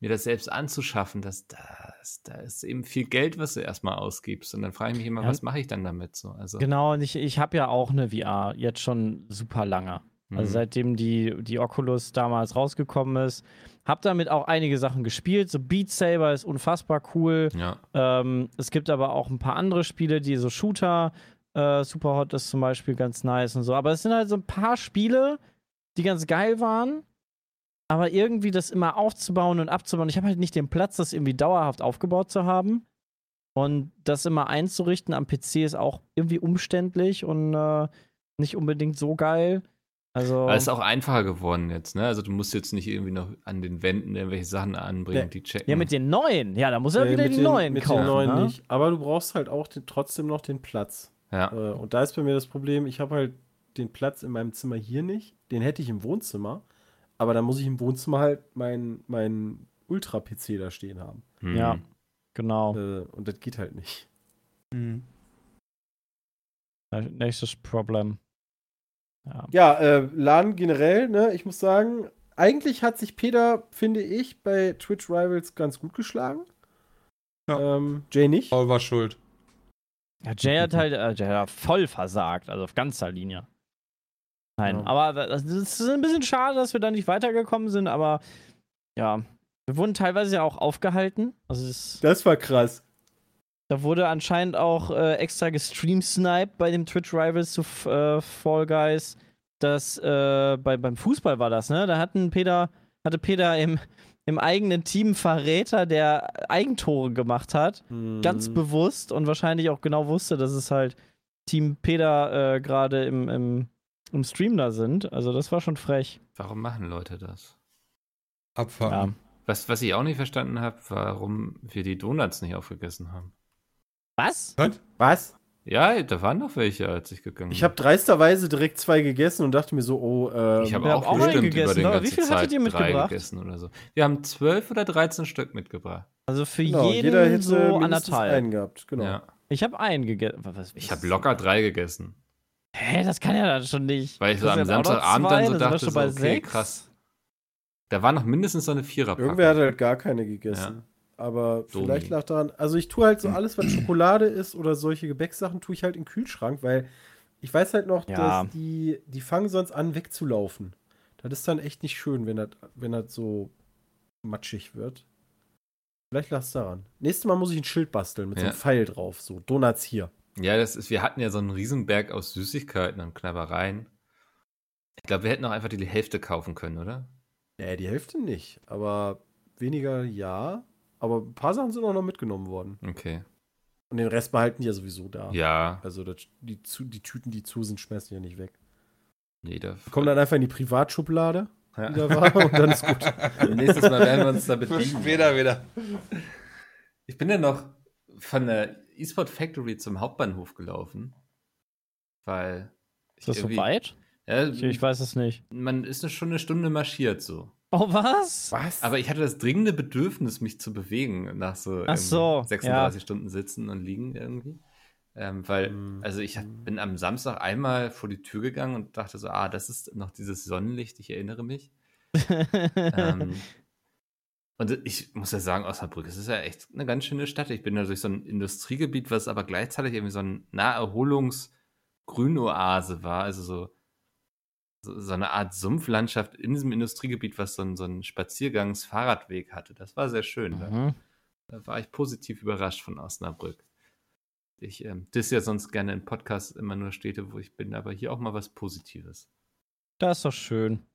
mir das selbst anzuschaffen, dass das, da ist eben viel Geld, was du erstmal ausgibst. Und dann frage ich mich immer, Ja. was mache ich dann damit so? Also, Genau, und ich, ich habe ja auch eine VR, jetzt schon super lange. Also mhm. seitdem die, die Oculus damals rausgekommen ist. Hab damit auch einige Sachen gespielt. So Beat Saber ist unfassbar cool. ja. Ähm, es gibt aber auch ein paar andere Spiele, die so Shooter, äh, Superhot ist zum Beispiel ganz nice und so. Aber es sind halt so ein paar Spiele, die ganz geil waren. Aber irgendwie das immer aufzubauen und abzubauen. Ich habe halt nicht den Platz, das irgendwie dauerhaft aufgebaut zu haben. Und das immer einzurichten am PC ist auch irgendwie umständlich und äh, nicht unbedingt so geil. Also. Aber es ist auch einfacher geworden jetzt, ne? Also du musst jetzt nicht irgendwie noch an den Wänden irgendwelche Sachen anbringen, Nee. die checken. ja, mit den neuen. Ja, da muss er Äh, wieder mit die den- neuen mit kaufen. den neuen ne? nicht. Aber du brauchst halt auch den, trotzdem noch den Platz. Ja. Äh, und da ist bei mir das Problem, ich habe halt den Platz in meinem Zimmer hier nicht. Den hätte ich im Wohnzimmer. Aber dann muss ich im Wohnzimmer halt meinen mein Ultra-PC da stehen haben. Hm. Ja. Genau. Äh, und das geht halt nicht. Nächstes Problem. Ja. Ja, äh, LAN generell, ne, ich muss sagen, eigentlich hat sich Peter, finde ich, bei Twitch Rivals ganz gut geschlagen. Ja. Ähm, Jay nicht. Paul war schuld. Ja, Jay hat halt äh, Jay hat voll versagt, also auf ganzer Linie. Nein, Ja. aber das ist ein bisschen schade, dass wir da nicht weitergekommen sind, aber ja, wir wurden teilweise ja auch aufgehalten. Also es, Das war krass. da wurde anscheinend auch äh, extra gestreamsniped bei dem Twitch Rivals zu äh, Fall Guys. Das äh, bei, beim Fußball war das, ne? Da hatten Peter, hatte Peter im, im eigenen Team Verräter, der Eigentore gemacht hat. ganz Mhm. bewusst und wahrscheinlich auch genau wusste, dass es halt Team Peter äh, gerade im, im, im Stream da sind. Also das war schon frech. Warum machen Leute das? Ja. Abfahren. Was, was ich auch nicht verstanden habe, warum wir die Donuts nicht aufgegessen haben. Was? Was? Was? Ja, da waren noch welche, als ich gegangen Ich habe dreisterweise direkt zwei gegessen und dachte mir so, oh, ähm, Ich habe auch, auch bestimmt gegessen, über den aber ganzen wie viel Zeit hattet ihr mitgebracht? gegessen oder so. Wir haben zwölf oder 13 Stück mitgebracht. Also für genau, jeden jeder hätte so anderthalb. einen gehabt. Genau. Ja. Ich habe einen gegessen. Ich habe locker drei gegessen. Hä, das kann ja dann schon nicht. Weil ich so Das am Samstagabend zwei, dann so dachte, schon so, bei okay, sechs. krass. Da war noch mindestens so eine Viererpackung. Irgendwer hat halt gar keine gegessen. Aber Domi. vielleicht lag daran, also ich tue halt so alles, was Schokolade ist oder solche Gebäcksachen, tue ich halt in den Kühlschrank, weil ich weiß halt noch, Ja. dass die, die fangen sonst an wegzulaufen. Das ist dann echt nicht schön, wenn das, wenn das so matschig wird. Vielleicht lag es daran. Nächstes Mal muss ich ein Schild basteln mit so einem Ja. Pfeil drauf, so Donuts hier. Ja, das ist, wir hatten ja so einen Riesenberg aus Süßigkeiten und Knabbereien. Ich glaube, wir hätten auch einfach die Hälfte kaufen können, oder? Nee, die Hälfte nicht. Aber weniger ja. Aber ein paar Sachen sind auch noch mitgenommen worden. Okay. Und den Rest behalten die ja sowieso da. Ja, Also das, die, zu, die Tüten, die zu sind, schmeißen die ja nicht weg. nee, da Kommen dann einfach in die Privatschublade, Ja. die da war, und dann ist gut. Nächstes Mal werden wir uns da bedienen. später wieder. Ich bin dann noch von der eSport Factory zum Hauptbahnhof gelaufen, weil Ist das so weit? Ja, Ich, ich weiß es nicht. man ist schon eine Stunde marschiert so. Oh, was? Was? Aber ich hatte das dringende Bedürfnis, mich zu bewegen nach so, Ach so, irgendwie 36 Stunden sitzen und liegen irgendwie. Ähm, weil, Mhm. also ich bin am Samstag einmal vor die Tür gegangen und dachte so, ah, das ist noch dieses Sonnenlicht, ich erinnere mich. ähm, und ich muss ja sagen, Osnabrück, es ist ja echt eine ganz schöne Stadt. Ich bin da durch so ein Industriegebiet, was aber gleichzeitig irgendwie so ein Naherholungs-Grünoase war. Also so, so, eine Art Sumpflandschaft in diesem Industriegebiet, was so, ein, so einen Spaziergangs-Fahrradweg hatte. Das war sehr schön. Da, Mhm. da war ich positiv überrascht von Osnabrück. Ich ähm, diss ja sonst gerne in Podcasts immer nur Städte, wo ich bin, aber hier auch mal was Positives. Das ist doch schön.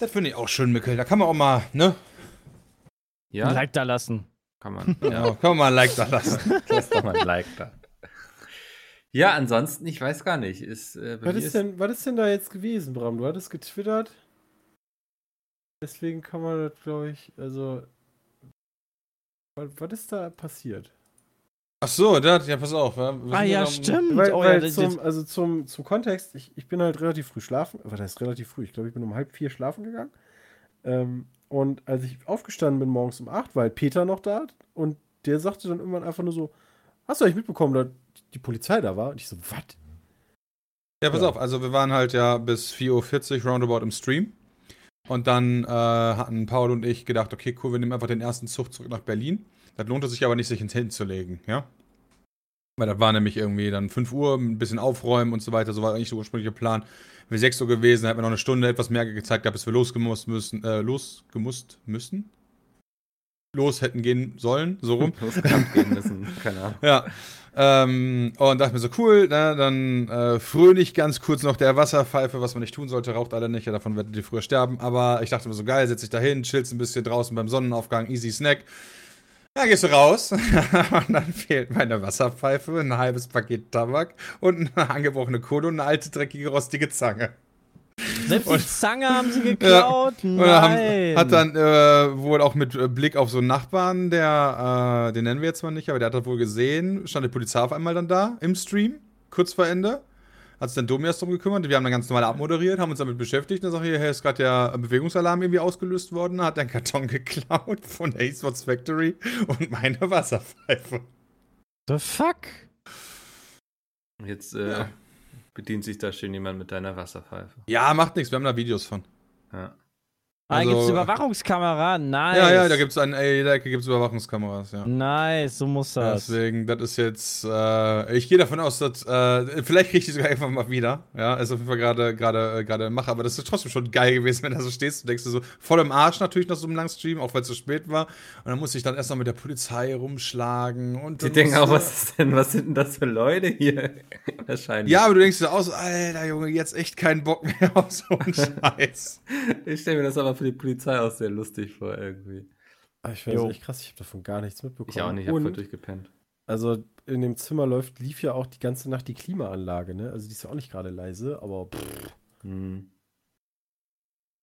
Das finde ich auch schön, Mickel. Da kann man auch mal, ne? Ja, Ein Like da lassen. kann man. Ja, Ja, kann man mal ein Like da lassen. lass doch mal ein Like da. Ja, ansonsten, ich weiß gar nicht. Ist, äh, Was mir ist, denn, was ist denn da jetzt gewesen, Bram? Du hattest getwittert. Deswegen kann man das, glaube ich, also. Was, was ist da passiert? Ach so, das, ja, pass auf. Ja. Ah ja, stimmt. Weil, oh, weil ja, das, zum, also zum, zum Kontext, ich, ich bin halt relativ früh schlafen. Was heißt relativ früh? Ich glaube, ich bin um halb vier schlafen gegangen. Ähm, und als ich aufgestanden bin morgens um acht, war halt Peter noch da. Und der sagte dann irgendwann einfach nur so: Hast du eigentlich mitbekommen, dass die Polizei da war? Und ich so: Was? Ja, pass Ja. auf, also wir waren halt ja bis 4.40 Uhr roundabout im Stream. Und dann äh, hatten Paul und ich gedacht, okay, cool, wir nehmen einfach den ersten Zug zurück nach Berlin. Das lohnte sich aber nicht, sich ins hinzulegen, ja? Weil das war nämlich irgendwie dann 5 Uhr, ein bisschen aufräumen und so weiter. So war eigentlich der ursprüngliche Plan. Wäre 6 Uhr gewesen, hätten wir noch eine Stunde etwas mehr gezeigt gehabt, bis wir losgemusst müssen, äh, losgemusst müssen. Los hätten gehen sollen, so rum. losgerammt gehen müssen. Keine Ahnung. Ja. Ähm, und dachte mir so, cool, ne, dann äh, fröhlich ganz kurz noch der Wasserpfeife, was man nicht tun sollte, raucht alle nicht, ja, davon werdet ihr früher sterben. Aber ich dachte mir so, geil, setz dich da hin, chillst ein bisschen draußen beim Sonnenaufgang, easy Snack. Dann gehst du raus und dann fehlt meine Wasserpfeife, ein halbes Paket Tabak und eine angebrochene Kohle und eine alte, dreckige, rostige Zange. Selbst die Zange haben sie geklaut? Und da haben, Nein. hat dann äh, wohl auch mit äh, Blick auf so einen Nachbarn, der, äh, den nennen wir jetzt mal nicht, aber der hat das wohl gesehen, stand die Polizei auf einmal dann da im Stream, kurz vor Ende. Hat sich dann Domias drum gekümmert, wir haben dann ganz normal abmoderiert, haben uns damit beschäftigt. Dann sag ich, hier ist gerade der Bewegungsalarm irgendwie ausgelöst worden, hat einen Karton geklaut von der Esports Factory und meine Wasserpfeife. The fuck? Jetzt äh, Ja. Bedient sich da schön jemand mit deiner Wasserpfeife. Ja, macht nichts, wir haben da Videos von. Ja. Ah, Also- gibt's Überwachungskamera? Nice. Ja, ja, da gibt es an ey, jeder Ecke gibt's Überwachungskameras, ja. Nice, so muss das. Deswegen, das ist jetzt, äh, ich gehe davon aus, dass, äh, vielleicht kriege ich die sogar einfach mal wieder. Ja, ist auf jeden Fall gerade, gerade, äh, gerade mache, aber das ist trotzdem schon geil gewesen, wenn du da so stehst und denkst du so, voll im Arsch natürlich nach so einem langen Stream, auch weil es so spät war. Und dann musste ich dann erst noch mit der Polizei rumschlagen und Die denken auch, was ist denn, was sind denn das für Leute hier? Wahrscheinlich. Ja, aber du denkst dir aus, Alter Junge, jetzt echt keinen Bock mehr auf so einen Scheiß. Ich stelle mir das aber für die Polizei auch sehr lustig vor, irgendwie. Ah, Ich finde das echt krass, ich habe davon gar nichts mitbekommen. Ich auch nicht, ich hab voll durchgepennt. also in dem Zimmer läuft, lief ja auch die ganze Nacht die Klimaanlage, ne? Also die ist ja auch nicht gerade leise, aber pff, Hm.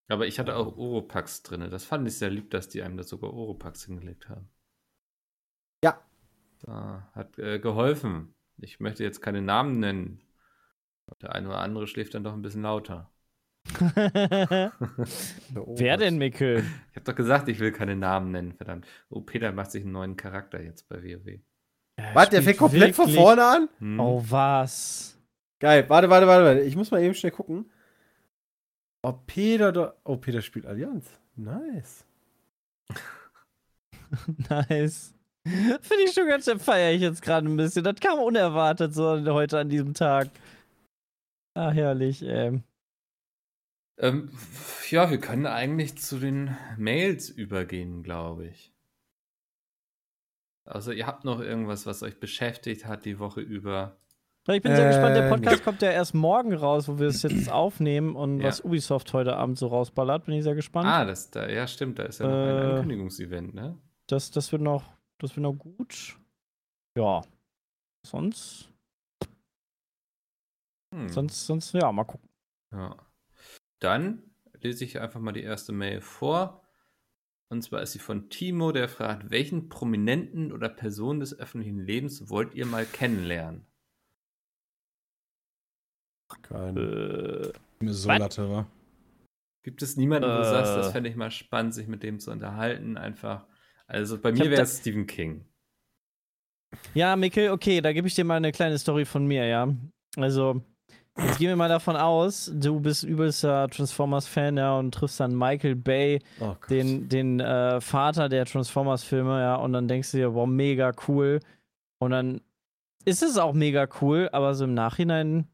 Aber ich hatte auch Oropax drin. Das fand ich sehr lieb, dass die einem da sogar Oropax hingelegt haben. Ja. Da, hat äh, geholfen. Ich möchte jetzt keine Namen nennen. Der eine oder andere schläft dann doch ein bisschen lauter. Wer denn, Mickel? Ich habe doch gesagt, ich will keine Namen nennen, verdammt. Oh, Peter macht sich einen neuen Charakter jetzt bei WoW. Was, der fängt komplett von vorne an? Hm. Oh, was? Geil, warte, warte, warte, warte. Ich muss mal eben schnell gucken. Oh, Peter da. Oh, Peter spielt Allianz. Nice. nice. Finde ich schon ganz schön, feiere ich jetzt gerade ein bisschen. Das kam unerwartet so heute an diesem Tag. Ah, herrlich, ähm. Ähm, ja, wir können eigentlich zu den Mails übergehen, glaube ich. Also ihr habt noch irgendwas, was euch beschäftigt hat die Woche über. Ich bin sehr gespannt, der Äh, Podcast kommt ja erst morgen raus, wo wir es jetzt aufnehmen und Ja. was Ubisoft heute Abend so rausballert. Bin ich sehr gespannt. Ah, das da, ja stimmt, da ist ja noch ein Äh, Ankündigungsevent, ne? Das, das wird noch, das wird noch gut. Ja. Sonst, Hm. sonst, sonst, ja, mal gucken. Ja. Dann lese ich einfach mal die erste Mail vor. Und zwar ist sie von Timo, der fragt, welchen Prominenten oder Person des öffentlichen Lebens wollt ihr mal kennenlernen? Kein. Äh, Mir so? Latte, wa? Gibt es niemanden, wo du Äh. sagst, das fände ich mal spannend, sich mit dem zu unterhalten? Einfach. Also bei mir wäre es Stephen King. Ja, Mikkel, okay, da gebe ich dir mal eine kleine Story von mir, ja. Also, jetzt gehen wir mal davon aus, du bist übelster Transformers-Fan, ja, und triffst dann Michael Bay, Oh den, den äh, Vater der Transformers-Filme, ja, und dann denkst du dir, wow, mega cool. Und dann ist es auch mega cool, aber so im Nachhinein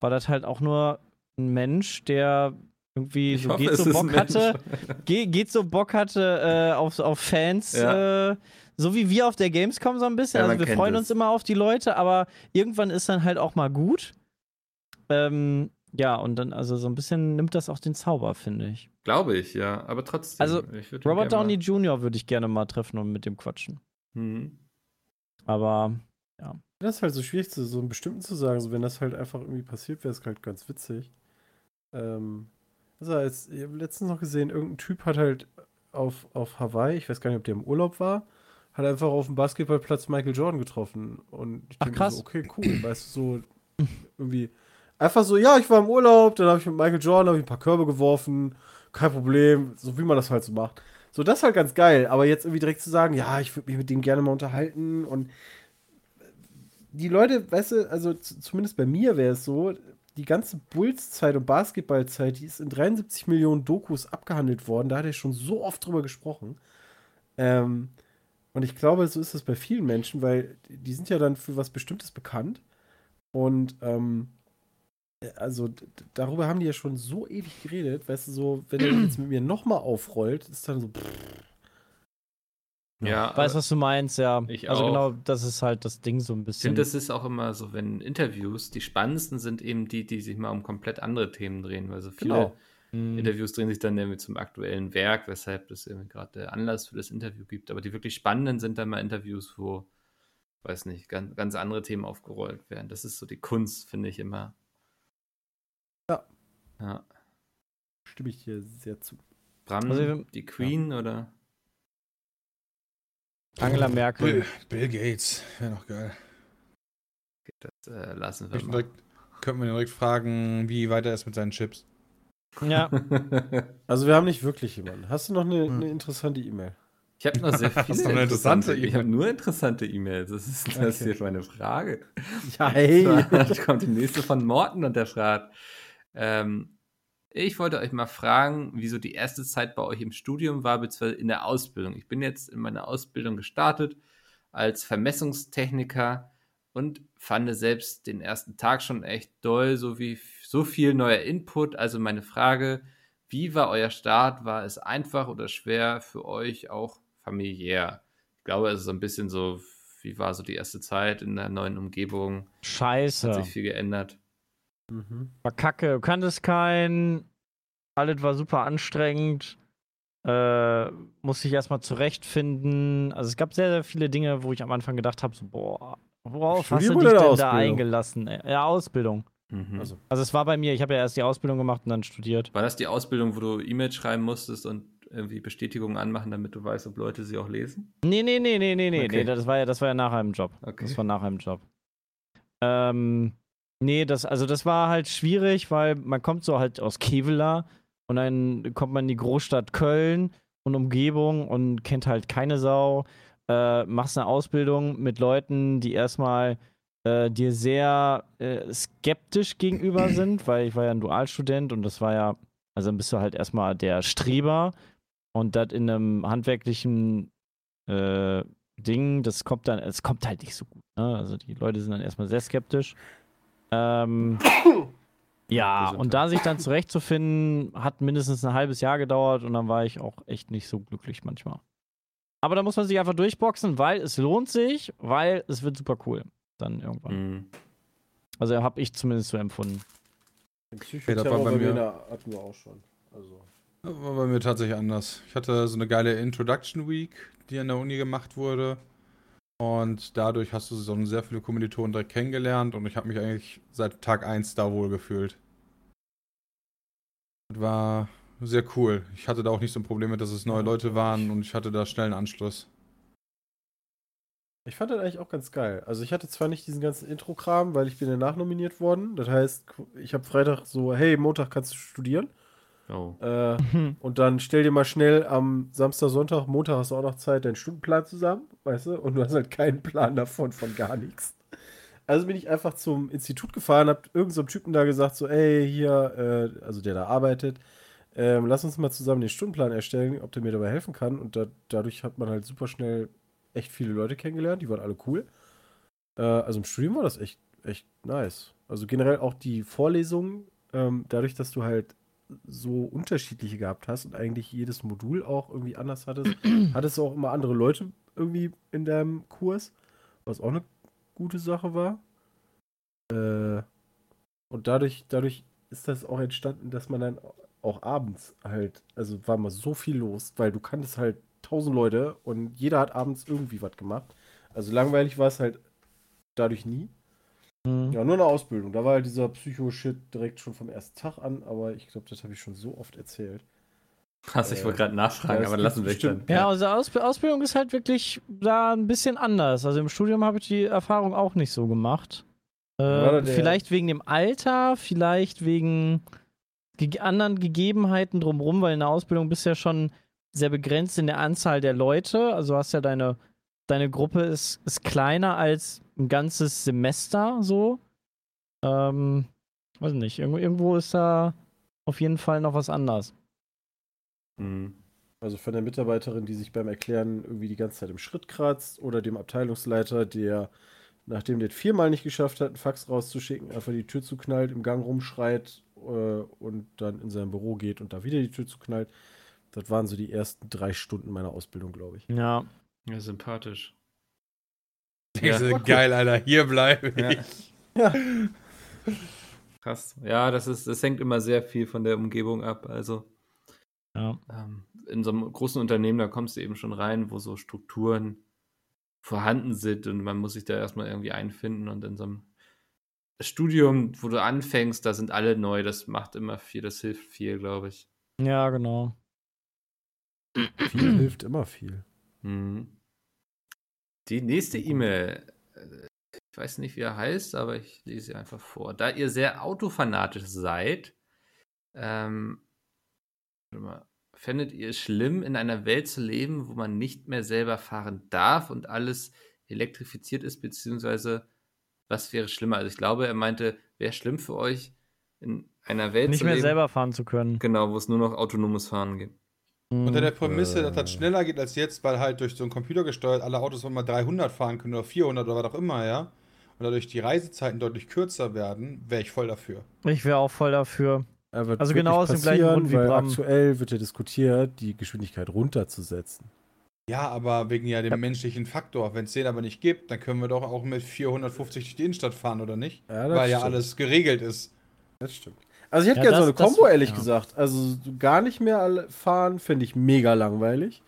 war das halt auch nur ein Mensch, der irgendwie so geht so Bock hatte, Mensch. Ge geht so Bock hatte äh, auf, auf Fans, Ja. äh, so wie wir auf der Gamescom so ein bisschen. Ja, also wir freuen es. uns immer auf die Leute, aber irgendwann ist dann halt auch mal gut. Ähm, ja, und dann, also so ein bisschen nimmt das auch den Zauber, finde ich. Glaube ich, ja. Aber trotzdem. Also, Robert Downey Jr. würde ich gerne mal treffen und mit dem quatschen. Mhm. Aber Das ist halt so schwierig, so einen bestimmten zu sagen. So, wenn das halt einfach irgendwie passiert, wäre es halt ganz witzig. Ähm, also als, ich habe letztens noch gesehen, irgendein Typ hat halt auf, auf Hawaii, ich weiß gar nicht, ob der im Urlaub war, hat einfach auf dem Basketballplatz Michael Jordan getroffen. Und ich Ach, denke krass. so, okay, cool, weißt du, so irgendwie einfach so, ja, ich war im Urlaub, dann habe ich mit Michael Jordan ich ein paar Körbe geworfen, kein Problem, so wie man das halt so macht. So, das ist halt ganz geil, aber jetzt irgendwie direkt zu sagen, ja, ich würde mich mit dem gerne mal unterhalten und die Leute, weißt du, also zumindest bei mir wäre es so, die ganze Bulls-Zeit und Basketball-Zeit, die ist in 73 Millionen Dokus abgehandelt worden. Da hat er schon so oft drüber gesprochen. Ähm, und ich glaube, so ist es bei vielen Menschen, weil die sind ja dann für was Bestimmtes bekannt. Und ähm, äh, also d- d- darüber haben die ja schon so ewig geredet, weißt du, so, wenn er jetzt mit mir nochmal aufrollt, ist dann so, pff, Ja, weißt aber was du meinst, ja. Ich also auch. genau, das ist halt das Ding so ein ich bisschen. finde, das ist auch immer so, wenn Interviews, die spannendsten sind eben die, die sich mal um komplett andere Themen drehen, weil so viele Genau. Mhm. Interviews drehen sich dann irgendwie zum aktuellen Werk, weshalb das irgendwie gerade der Anlass für das Interview gibt. Aber die wirklich spannenden sind dann mal Interviews, wo, weiß nicht, ganz, ganz andere Themen aufgerollt werden. Das ist so die Kunst, finde ich immer. Ja. Ja. stimme ich dir sehr zu. Bram, Also die Queen oder? Angela Merkel. Bill, Bill Gates, wäre noch geil. Das äh, lassen wir Ich mal. direkt, könnten wir ihn direkt fragen, wie weit er ist mit seinen Chips. Ja. Also wir haben nicht wirklich jemanden. Hast du noch eine, Hm. eine interessante E-Mail? Ich habe noch sehr viele eine interessante Ich E-Mail. habe nur interessante E-Mails. Das ist, das Okay. hier meine Frage. Ja, hey. Kommt die nächste von Morten und der fragt, ähm, ich wollte euch mal fragen, wieso die erste Zeit bei euch im Studium war, beziehungsweise in der Ausbildung. Ich bin jetzt in meiner Ausbildung gestartet als Vermessungstechniker und fand selbst den ersten Tag schon echt doll, so wie so viel neuer Input. Also meine Frage, wie war euer Start? War es einfach oder schwer für euch auch familiär? Ich glaube, es ist so ein bisschen so, wie war so die erste Zeit in der neuen Umgebung? Hat Scheiße. sich viel geändert. Mhm. War kacke. Du kanntest keinen. Alles war super anstrengend. Äh, musste ich erstmal zurechtfinden. Also es gab sehr, sehr viele Dinge, wo ich am Anfang gedacht habe, so, boah, worauf hast du Studium dich denn da Ausbildung? eingelassen? ey? Ja, Ausbildung. Mhm. Also, Also es war bei mir, ich habe ja erst die Ausbildung gemacht und dann studiert. War das die Ausbildung, wo du E-Mails schreiben musstest und irgendwie Bestätigungen anmachen, damit du weißt, ob Leute sie auch lesen? Nee, nee, nee, nee, nee, nee, Okay. nee, das war ja, das war ja nach einem Job. Okay. Das war nach einem Job. Ähm, nee, das, also das war halt schwierig, weil man kommt so halt aus Kevela und dann kommt man in die Großstadt Köln und Umgebung und kennt halt keine Sau. Äh, machst eine Ausbildung mit Leuten, die erstmal äh, dir sehr äh, skeptisch gegenüber sind, weil ich war ja ein Dualstudent und das war ja, also dann bist du halt erstmal der Streber und das in einem handwerklichen äh, Ding, das kommt dann, es kommt halt nicht so gut. Ne? Also die Leute sind dann erstmal sehr skeptisch. Ähm, ja, und da sich dann zurechtzufinden, hat mindestens ein halbes Jahr gedauert und dann war ich auch echt nicht so glücklich manchmal. Aber da muss man sich einfach durchboxen, weil es lohnt sich, weil es wird super cool. Dann irgendwann. Mhm. Also habe ich zumindest so empfunden. Den das Psychoterror war bei mir- mir da hatten wir auch schon. Also. Das war bei mir tatsächlich anders. Ich hatte so eine geile Introduction Week, die an der Uni gemacht wurde. Und dadurch hast du so sehr viele Kommilitonen direkt kennengelernt und ich habe mich eigentlich seit Tag 1 da wohl gefühlt. Das war sehr cool. Ich hatte da auch nicht so ein Problem mit, dass es neue Leute waren und ich hatte da schnell einen Anschluss. Ich fand das eigentlich auch ganz geil. Also ich hatte zwar nicht diesen ganzen Intro-Kram, weil ich bin ja nachnominiert worden. Das heißt, ich habe Freitag so, hey, Montag kannst du studieren. Oh. Äh, und dann stell dir mal schnell am Samstag, Sonntag, Montag hast du auch noch Zeit, deinen Stundenplan zusammen, weißt du? Und du hast halt keinen Plan davon, von gar nichts. Also bin ich einfach zum Institut gefahren, hab irgendeinem so Typen da gesagt, so, ey, hier, äh, also der da arbeitet, ähm, lass uns mal zusammen den Stundenplan erstellen, ob der mir dabei helfen kann. Und da, dadurch hat man halt super schnell echt viele Leute kennengelernt, die waren alle cool. Äh, also im Studium war das echt, echt nice. Also generell auch die Vorlesungen, ähm, dadurch, dass du halt so unterschiedliche gehabt hast und eigentlich jedes Modul auch irgendwie anders hattest, hattest du auch immer andere Leute irgendwie in deinem Kurs, was auch eine gute Sache war. Äh, und dadurch, dadurch ist das auch entstanden, dass man dann auch abends halt, also war mal so viel los, weil du kanntest halt tausend Leute und jeder hat abends irgendwie was gemacht. Also langweilig war es halt dadurch nie. Mhm. Ja, nur eine Ausbildung. Da war halt dieser Psycho-Shit direkt schon vom ersten Tag an, aber ich glaube, das habe ich schon so oft erzählt. Krass, ich Äh, wollte gerade nachfragen, ja, aber lassen wir bestimmt. Ja, also Ausb Ausbildung ist halt wirklich da ein bisschen anders. Also im Studium habe ich die Erfahrung auch nicht so gemacht. Äh, vielleicht wegen dem Alter, vielleicht wegen ge anderen Gegebenheiten drumherum, weil in der Ausbildung bist du ja schon sehr begrenzt in der Anzahl der Leute. Also hast ja deine, deine Gruppe ist, ist kleiner als ein ganzes Semester so. Ähm, weiß nicht, irgendwo, irgendwo ist da auf jeden Fall noch was anders. Mhm. Also von der Mitarbeiterin, die sich beim Erklären irgendwie die ganze Zeit im Schritt kratzt, oder dem Abteilungsleiter, der, nachdem der es viermal nicht geschafft hat, einen Fax rauszuschicken, einfach die Tür zuknallt, im Gang rumschreit äh, und dann in sein Büro geht und da wieder die Tür zuknallt. Das waren so die ersten drei Stunden meiner Ausbildung, glaube ich. Ja. Ja, sympathisch. Ja. du, geil, Alter, hier bleibe Ja. ich. Ja. Krass. Ja, das ist, das hängt immer sehr viel von der Umgebung ab. Also Ja. ähm, in so einem großen Unternehmen, da kommst du eben schon rein, wo so Strukturen vorhanden sind und man muss sich da erstmal irgendwie einfinden und in so einem Studium, wo du anfängst, da sind alle neu, das macht immer viel, das hilft viel, glaube ich. Ja, genau. Viel hilft immer viel. Mhm. Die nächste E-Mail, äh, ich weiß nicht, wie er heißt, aber ich lese sie einfach vor. Da ihr sehr autofanatisch seid, ähm, mal, fändet ihr es schlimm, in einer Welt zu leben, wo man nicht mehr selber fahren darf und alles elektrifiziert ist, beziehungsweise was wäre schlimmer? Also ich glaube, er meinte, wäre schlimm für euch, in einer Welt Nicht zu mehr leben, selber fahren zu können. genau, wo es nur noch autonomes Fahren gibt. Unter der Mhm. Prämisse, dass das schneller geht als jetzt, weil halt durch so einen Computer gesteuert alle Autos mal 300 fahren können oder 400 oder was auch immer, ja. Und dadurch die Reisezeiten deutlich kürzer werden, wäre ich voll dafür. Ich wäre auch voll dafür. Er wird Also genau aus dem gleichen Grund wie weil Bram. aktuell wird ja diskutiert, die Geschwindigkeit runterzusetzen. Ja, aber wegen ja dem Ja. menschlichen Faktor. Wenn es den aber nicht gibt, dann können wir doch auch mit 450 durch die Innenstadt fahren, oder nicht? Ja, das weil ja stimmt. alles geregelt ist. Das stimmt. Also ich hätte Ja, gerne so eine Kombo, ehrlich ja. gesagt. Also so gar nicht mehr fahren, finde ich mega langweilig.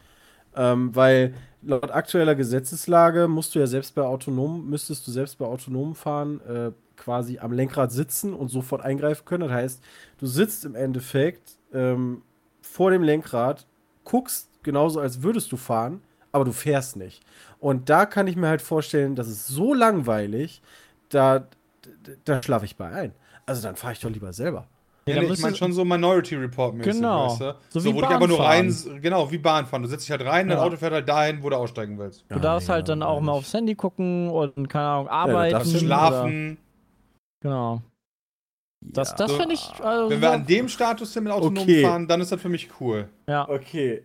Ähm, weil laut aktueller Gesetzeslage musst du ja selbst bei autonomen, müsstest du selbst bei autonomen Fahren äh, quasi am Lenkrad sitzen und sofort eingreifen können. Das heißt, du sitzt im Endeffekt ähm, vor dem Lenkrad, guckst genauso, als würdest du fahren, aber du fährst nicht. Und da kann ich mir halt vorstellen, das ist so langweilig, da, da schlafe ich bei ein. Also dann fahre ich doch lieber selber. Ja, Ja, nee, ich meine schon so Minority Report mäßig, Genau. weißt du? So So, wie wo du einfach nur rein, Bahnfahren. genau, wie Bahn fahren. Du setzt dich halt rein, dein Ja. Auto fährt halt dahin, wo du aussteigen willst. Du darfst halt dann auch mal aufs Handy gucken und, keine Ahnung, arbeiten. darfst du oder- Schlafen. Genau. Das, das So, fände ich. Also, Wenn wir an dem Status sind mit autonom Okay. fahren, dann ist das für mich cool. ja. Okay.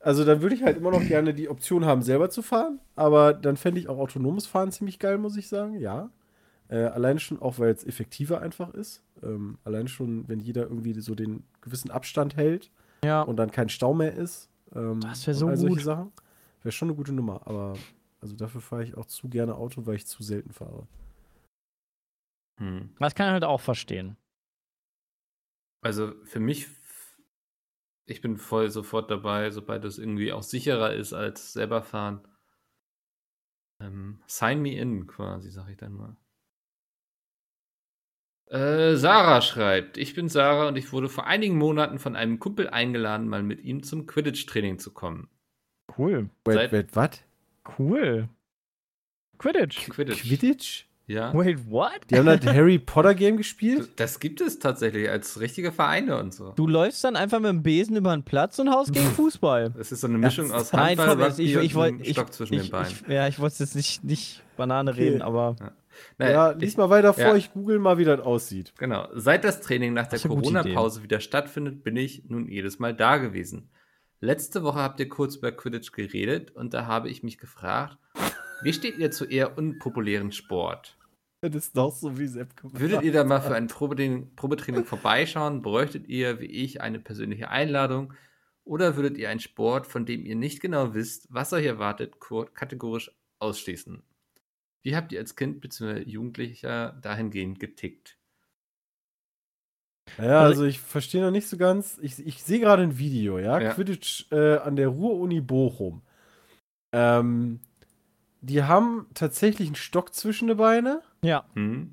Also dann würde ich halt immer noch gerne die Option haben, selber zu fahren. Aber dann fände ich auch autonomes Fahren ziemlich geil, muss ich sagen. Ja. Äh, alleine schon auch, weil es effektiver einfach ist. Ähm, alleine schon, wenn jeder irgendwie so den gewissen Abstand hält ja. und dann kein Stau mehr ist. Ähm, Das wär und so all solche gut. Sachen. Wäre schon eine gute Nummer, aber also dafür fahre ich auch zu gerne Auto, weil ich zu selten fahre. Hm. Das kann ich halt auch verstehen. Also für mich, ich bin voll sofort dabei, sobald es irgendwie auch sicherer ist als selber fahren. Ähm, sign me in, quasi, sag ich dann mal. Äh, Sarah schreibt, ich bin Sarah und ich wurde vor einigen Monaten von einem Kumpel eingeladen, mal mit ihm zum Quidditch-Training zu kommen. Cool. Wait, Seit- wait, was? Cool. Quidditch. Quidditch. Quidditch? Ja. Wait, what? Die haben das Harry Potter Game gespielt? Das gibt es tatsächlich als richtige Vereine und so. Du läufst dann einfach mit dem Besen über den Platz und haust gegen Fußball. Das ist so eine Mischung aus Nein, Handball, Fabian, Rugby ich, ich, und ich, Stock zwischen ich, den Beinen. Ich, ja, ich wollte jetzt nicht, nicht Banane Okay. reden, aber Naja, Ja, ich- lies mal weiter vor, ja. ich google mal, wie das aussieht. Genau. Seit das Training nach der Corona-Pause wieder stattfindet, bin ich nun jedes Mal da gewesen. Letzte Woche habt ihr kurz über Quidditch geredet und da habe ich mich gefragt, wie steht ihr zu eher unpopulären Sport? Das ist doch so wie Sepp gemacht Würdet ihr da mal für ein Probetraining, Probetraining vorbeischauen? Bräuchtet ihr, wie ich, eine persönliche Einladung? Oder würdet ihr einen Sport, von dem ihr nicht genau wisst, was euch erwartet, kategorisch ausschließen? Wie habt ihr als Kind bzw. Jugendlicher dahingehend getickt? Ja, also ich verstehe noch nicht so ganz. Ich, ich sehe gerade ein Video, ja? Ja. Quidditch äh, an der Ruhr-Uni Bochum. Ähm, die haben tatsächlich einen Stock zwischen die Beine. ja. Hm?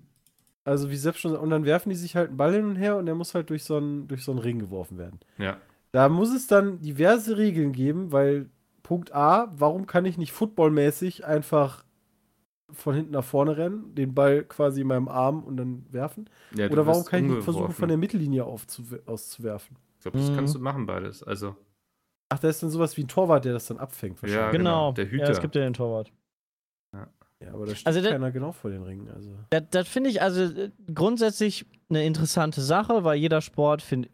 Also wie Sepp schon und dann werfen die sich halt einen Ball hin und her und der muss halt durch so einen, durch so einen Ring geworfen werden. Ja. Da muss es dann diverse Regeln geben, weil Punkt A, warum kann ich nicht footballmäßig einfach von hinten nach vorne rennen, den Ball quasi in meinem Arm und dann werfen? Ja, Oder warum kann ich nicht versuchen, von der Mittellinie auszuwerfen? Ich glaube, das Mhm. kannst du machen, beides. Also, Ach, da ist dann sowas wie ein Torwart, der das dann abfängt. Ja, wahrscheinlich. genau, Genau. der Hüter. Ja, es gibt ja den Torwart. Ja, aber da steht Also der- keiner genau vor den Ringen. Also. Das, das finde ich also äh, grundsätzlich eine interessante Sache, weil jeder Sport, find,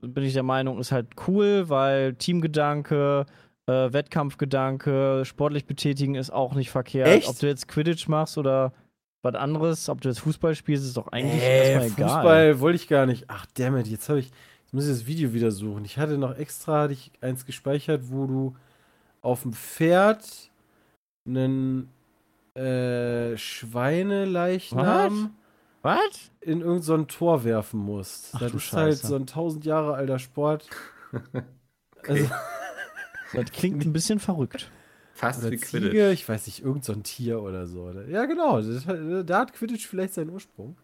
bin ich der Meinung, ist halt cool, weil Teamgedanke, äh, Wettkampfgedanke, sportlich betätigen ist auch nicht verkehrt. Echt? Ob du jetzt Quidditch machst oder was anderes, ob du jetzt Fußball spielst, ist doch eigentlich Äh, erstmal egal. Fußball wollte ich gar nicht. Ach, dammit, jetzt habe ich. Jetzt muss ich das Video wieder suchen. Ich hatte noch extra hatte ich eins gespeichert, wo du auf dem Pferd einen äh, Schweineleichnam Was? in irgendein so Tor werfen musst. Ach das du ist halt Scheiße. so ein tausend Jahre alter Sport. Also, Das klingt ein bisschen verrückt. fast oder wie Ziege, Quidditch. ich weiß nicht, irgend so ein Tier oder so. Ja, genau. Das, hat- da hat Quidditch vielleicht seinen Ursprung.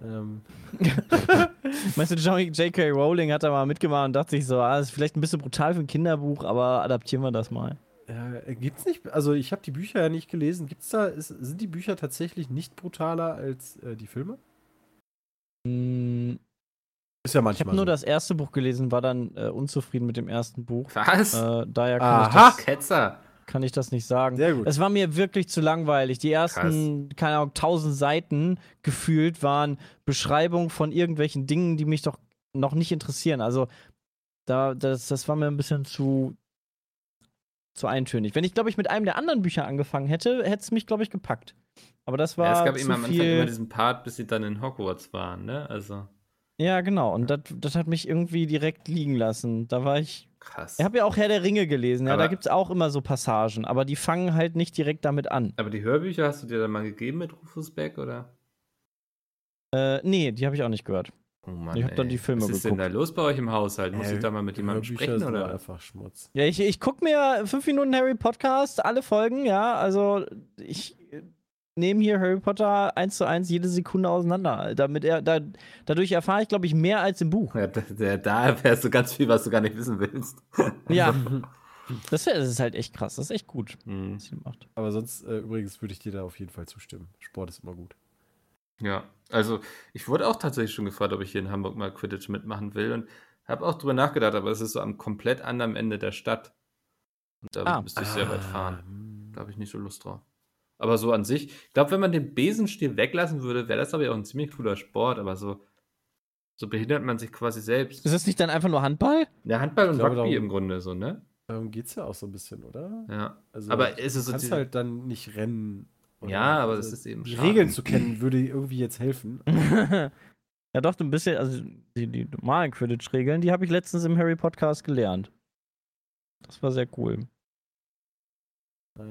Ähm, Meinst du, J.K. Rowling hat da mal mitgemacht und dachte sich so, ah, ist vielleicht ein bisschen brutal für ein Kinderbuch, aber adaptieren wir das mal. Ja, äh, gibt's nicht, also ich habe die Bücher ja nicht gelesen. Gibt's da, ist, sind die Bücher tatsächlich nicht brutaler als äh, die Filme? Hm, Ist ja Ich manchmal. habe nur so. das erste Buch gelesen, war dann äh, unzufrieden mit dem ersten Buch. Was? Äh, daher kann ich, Aha! das, Ketzer. kann ich das nicht sagen. Sehr gut. Es war mir wirklich zu langweilig. Die ersten, keine Ahnung, tausend Seiten gefühlt waren Beschreibungen von irgendwelchen Dingen, die mich doch noch nicht interessieren. Also, da, das, das war mir ein bisschen zu, zu eintönig. Wenn ich, glaube ich, mit einem der anderen Bücher angefangen hätte, hätte es mich, glaube ich, gepackt. Aber das war Ja, es gab zu immer am Anfang viel. immer diesen Part, bis sie dann in Hogwarts waren, ne? Also, ja, genau. Und das, das hat mich irgendwie direkt liegen lassen. Da war ich krass. Ich habe ja auch Herr der Ringe gelesen, ja, Aber- da gibt es auch immer so Passagen, aber die fangen halt nicht direkt damit an. Aber die Hörbücher hast du dir dann mal gegeben mit Rufus Beck, oder? Äh, nee, die habe ich auch nicht gehört. Oh Mann, Ich hab dann ey. die Filme Was ist denn da geguckt. los bei euch im Haushalt? Muss Äh, ich da mal mit jemandem Hörbücher sprechen, oder? einfach Schmutz. Ja, ich, ich gucke mir fünf Minuten Harry Podcast, alle Folgen, ja, also ich äh, nehme hier Harry Potter eins zu eins jede Sekunde auseinander. Damit er, da, dadurch erfahre ich, glaube ich, mehr als im Buch. Ja, da, da, da erfährst du ganz viel, was du gar nicht wissen willst. Ja, das, wär- das ist halt echt krass, das ist echt gut, Hm, was sie macht. Aber sonst, äh, übrigens, würde ich dir da auf jeden Fall zustimmen. Sport ist immer gut. Ja, also ich wurde auch tatsächlich schon gefragt, ob ich hier in Hamburg mal Quidditch mitmachen will und habe auch drüber nachgedacht, aber es ist so am komplett anderen Ende der Stadt. Und da Ah. müsste ich sehr weit fahren. hm. Da habe ich nicht so Lust drauf. Aber so an sich, ich glaube, wenn man den Besenstiel weglassen würde, wäre das aber ja auch ein ziemlich cooler Sport, aber so, so behindert man sich quasi selbst. Ist das nicht dann einfach nur Handball? Ja, Handball und Ich glaube, Rugby darum- im Grunde so, ne? Darum geht es ja auch so ein bisschen, oder? Ja. Also, Aber ist es so du kannst halt dann nicht rennen. oder- Ja, aber also das ist eben Die schade. Regeln zu kennen würde irgendwie jetzt helfen. ja, doch, ein bisschen, also die, die normalen Quidditch-Regeln, die habe ich letztens im Harry Podcast gelernt. Das war sehr cool.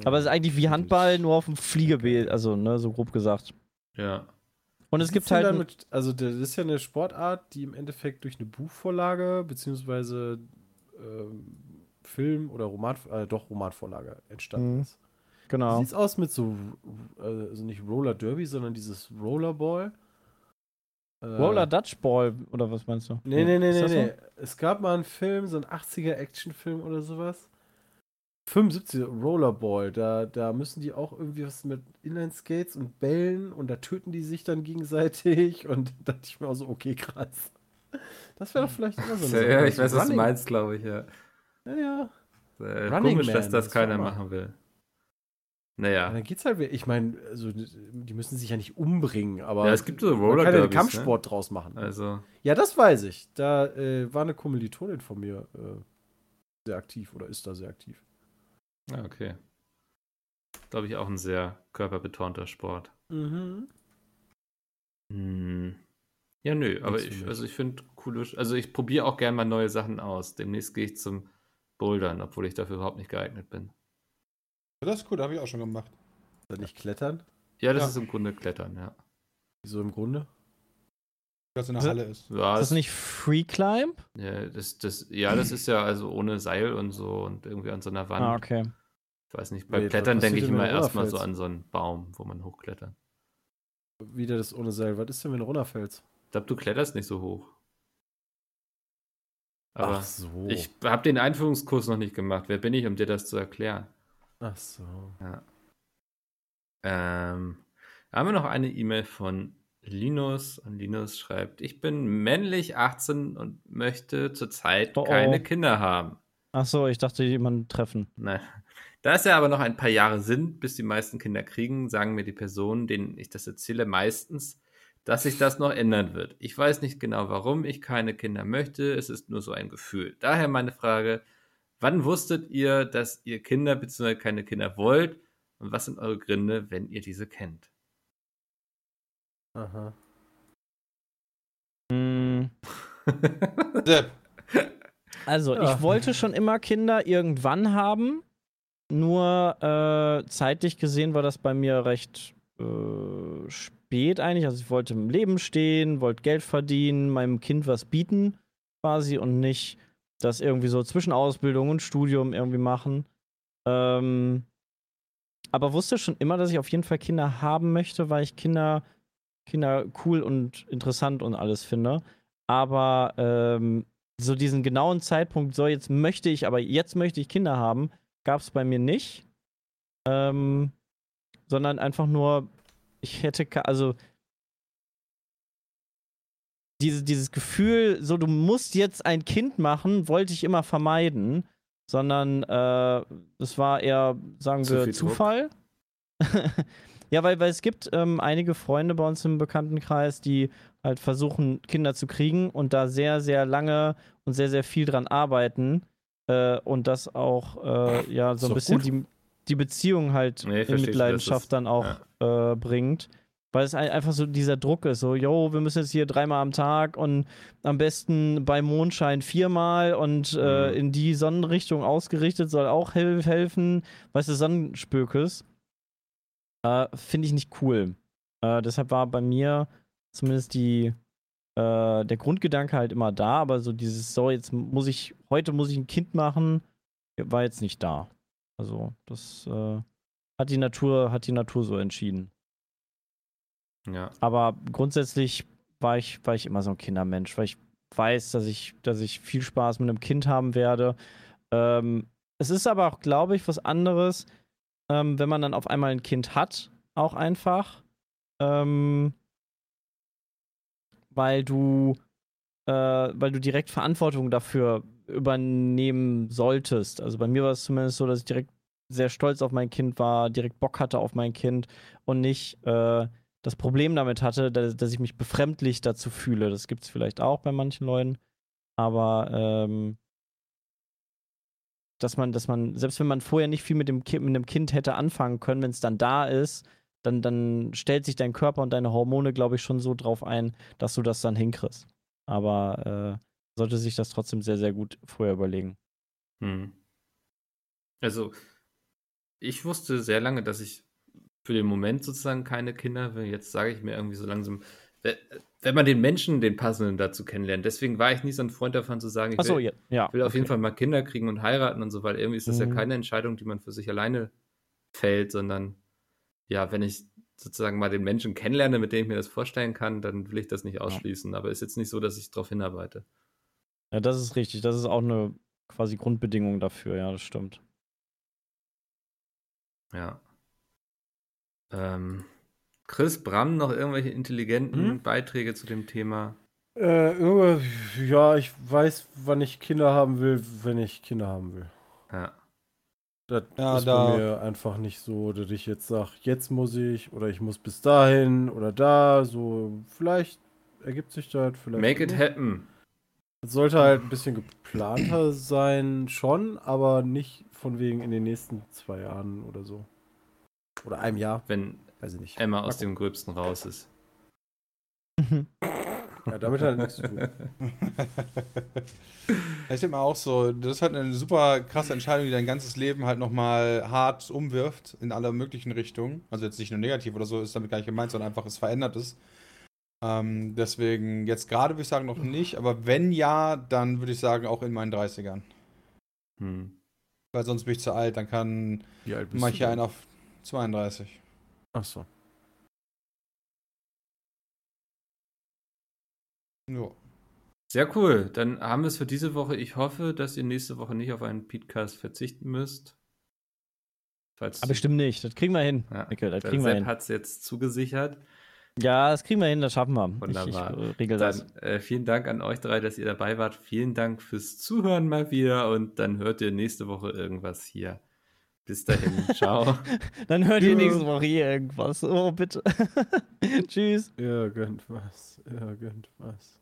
Aber es ist eigentlich wie Handball, nur auf dem Fliegebild, also ne, so grob gesagt. Ja. Und es gibt halt. Damit, also, das ist ja eine Sportart, die im Endeffekt durch eine Buchvorlage, beziehungsweise ähm, Film- oder Roman, äh, doch Romanvorlage entstanden Mhm. ist. Wie genau. sieht's aus mit so, äh, also nicht Roller Derby, sondern dieses Rollerball? Äh, Roller Dutch Ball, oder was meinst du? Nee, nee, nee, nee, das so? nee. Es gab mal einen Film, so ein 80er Actionfilm oder sowas. 75 Rollerball, da, da müssen die auch irgendwie was mit Inline-Skates und Bällen und da töten die sich dann gegenseitig und da dachte ich mir auch so, okay, krass. Das wäre doch vielleicht immer so Ja, eine ja, ich weiß, was du Running- meinst, glaube ich, ja. Ja, ja. Äh, Running komisch, Man, dass das das keiner machen will. Ja, Naja. dann geht's halt, wieder- ich meine, also, die müssen sich ja nicht umbringen, aber Ja, es gibt so man Roller kann ja einen Derbys, Kampfsport draus machen. Ne? Also, Ja, das weiß ich. Da äh, war eine Kommilitonin von mir äh, sehr aktiv oder ist da sehr aktiv. Ja, okay. Glaube ich auch ein sehr körperbetonter Sport. Mhm. Hm. Ja, nö, aber ich, also ich finde coole, also ich probiere auch gerne mal neue Sachen aus. Demnächst gehe ich zum Bouldern, obwohl ich dafür überhaupt nicht geeignet bin. Das ist cool, habe ich auch schon gemacht. Das nicht klettern? Ja, das Ja. ist im Grunde Klettern, ja. Wieso im Grunde? Das in der Halle ist. Ja, Ist das nicht Free Climb? ja, das, das, ja, das ist ja also ohne Seil und so und irgendwie an so einer Wand. Ah, okay. Ich weiß nicht, beim Nee, Klettern denke ich immer erstmal so an so einen Baum, wo man hochklettert. Wieder das ohne Seil. Was ist denn, wenn du runterfällst? Ich glaube, du kletterst nicht so hoch. Aber Ach so. ich habe den Einführungskurs noch nicht gemacht. Wer bin ich, um dir das zu erklären? Ach so. Ähm, da haben wir noch eine E-Mail von Linus und Linus schreibt, ich bin männlich 18 und möchte zurzeit Oh, oh. keine Kinder haben. Ach so, ich dachte, jemanden treffen. Nein. Da es ja aber noch ein paar Jahre sind, bis die meisten Kinder kriegen, sagen mir die Personen, denen ich das erzähle, meistens, dass sich das noch ändern wird. Ich weiß nicht genau, warum ich keine Kinder möchte. Es ist nur so ein Gefühl. Daher meine Frage, wann wusstet ihr, dass ihr Kinder bzw. keine Kinder wollt? Und was sind eure Gründe, wenn ihr diese kennt? Aha. Sepp, Also, Ja. ich wollte schon immer Kinder irgendwann haben. Nur äh, zeitlich gesehen war das bei mir recht äh, spät eigentlich. Also, ich wollte im Leben stehen, wollte Geld verdienen, meinem Kind was bieten, quasi, und nicht das irgendwie so zwischen Ausbildung und Studium irgendwie machen. Ähm, aber wusste schon immer, dass ich auf jeden Fall Kinder haben möchte, weil ich Kinder, Kinder cool und interessant und alles finde. Aber ähm, so diesen genauen Zeitpunkt, so jetzt möchte ich, aber jetzt möchte ich Kinder haben, gab es bei mir nicht. Ähm, sondern einfach nur, ich hätte, also diese, dieses Gefühl, so du musst jetzt ein Kind machen, wollte ich immer vermeiden, sondern äh, es war eher, sagen Zu wir, viel Druck. Ja, weil, weil es gibt ähm, einige Freunde bei uns im Bekanntenkreis, die halt versuchen, Kinder zu kriegen und da sehr, sehr lange und sehr, sehr viel dran arbeiten äh, und das auch, äh, ja, so ein bisschen gut. die, die Beziehung halt Nee, in Mitleidenschaft dann auch äh, bringt. Weil es ein- einfach so dieser Druck ist, so, yo, wir müssen jetzt hier dreimal am Tag und am besten bei Mondschein viermal und äh, Mhm. in die Sonnenrichtung ausgerichtet soll auch hel helfen. Weißt du, Sonnenspökes. Äh, Finde ich nicht cool. Äh, deshalb war bei mir zumindest die, äh, der Grundgedanke halt immer da, aber so dieses, so, jetzt muss ich, heute muss ich ein Kind machen, war jetzt nicht da. Also, das äh, hat die Natur, hat die Natur so entschieden. Ja. Aber grundsätzlich war ich, war ich immer so ein Kindermensch, weil ich weiß, dass ich, dass ich viel Spaß mit einem Kind haben werde. Ähm, es ist aber auch, glaube ich, was anderes, ähm, wenn man dann auf einmal ein Kind hat, auch einfach. Ähm, weil du, äh, weil du direkt Verantwortung dafür übernehmen solltest. Also bei mir war es zumindest so, dass ich direkt sehr stolz auf mein Kind war, direkt Bock hatte auf mein Kind und nicht äh, das Problem damit hatte, dass, dass ich mich befremdlich dazu fühle. Das gibt es vielleicht auch bei manchen Leuten. Aber ähm, dass man, dass man, selbst wenn man vorher nicht viel mit dem Kind, mit einem Kind hätte anfangen können, wenn es dann da ist, dann, dann stellt sich dein Körper und deine Hormone, glaube ich, schon so drauf ein, dass du das dann hinkriegst. Aber äh, sollte sich das trotzdem sehr, sehr gut vorher überlegen. Hm. Also, ich wusste sehr lange, dass ich für den Moment sozusagen keine Kinder will. Jetzt sage ich mir irgendwie so langsam, we- wenn man den Menschen, den passenden dazu kennenlernt. Deswegen war ich nie so ein Freund davon zu sagen, ich Achso, will, ja. ja. will auf jeden okay. Fall mal Kinder kriegen und heiraten und so, weil irgendwie ist das ja Mhm. keine Entscheidung, die man für sich alleine fällt, sondern ja, wenn ich sozusagen mal den Menschen kennenlerne, mit dem ich mir das vorstellen kann, dann will ich das nicht ausschließen. Aber ist jetzt nicht so, dass ich darauf hinarbeite. Ja, das ist richtig. Das ist auch eine quasi Grundbedingung dafür, ja, das stimmt. Ja. Ähm, Chris Bram, noch irgendwelche intelligenten Hm? Beiträge zu dem Thema? Äh, ja, ich weiß, wann ich Kinder haben will, wenn ich Kinder haben will. Ja. Das Ja, ist da- bei mir einfach nicht so, dass ich jetzt sage, jetzt muss ich oder ich muss bis dahin oder da. So, vielleicht ergibt sich das, vielleicht. Make it happen. Es sollte halt ein bisschen geplanter sein, schon, aber nicht von wegen in den nächsten zwei Jahren oder so. Oder einem Jahr, Wenn weiß ich nicht. Emma aus dem Gröbsten raus ist. Ja, damit hat er nichts zu tun. Ich denke mal auch so, das ist halt eine super krasse Entscheidung, die dein ganzes Leben halt nochmal hart umwirft in alle möglichen Richtungen. Also jetzt nicht nur negativ oder so, ist damit gar nicht gemeint, sondern einfach es verändert es. Ähm, deswegen jetzt gerade würde ich sagen noch nicht, aber wenn ja, dann würde ich sagen auch in meinen 30ern. Hm. Weil sonst bin ich zu alt, dann kann manche einen auf 32. Ach so. Ja. Sehr cool. Dann haben wir es für diese Woche. Ich hoffe, dass ihr nächste Woche nicht auf einen Podcast verzichten müsst. Falls Aber bestimmt nicht. Das kriegen wir hin, Ja, Mikkel. Das der kriegen wir Sepp hin. hat es jetzt zugesichert. Ja, das kriegen wir hin, das schaffen wir. Wunderbar. Ich, ich regel das. Dann äh, vielen Dank an euch drei, dass ihr dabei wart. Vielen Dank fürs Zuhören mal wieder und dann hört ihr nächste Woche irgendwas hier. Bis dahin. Ciao. Dann hört ihr nächste Woche hier irgendwas. Oh, bitte. Tschüss. Irgendwas, irgendwas.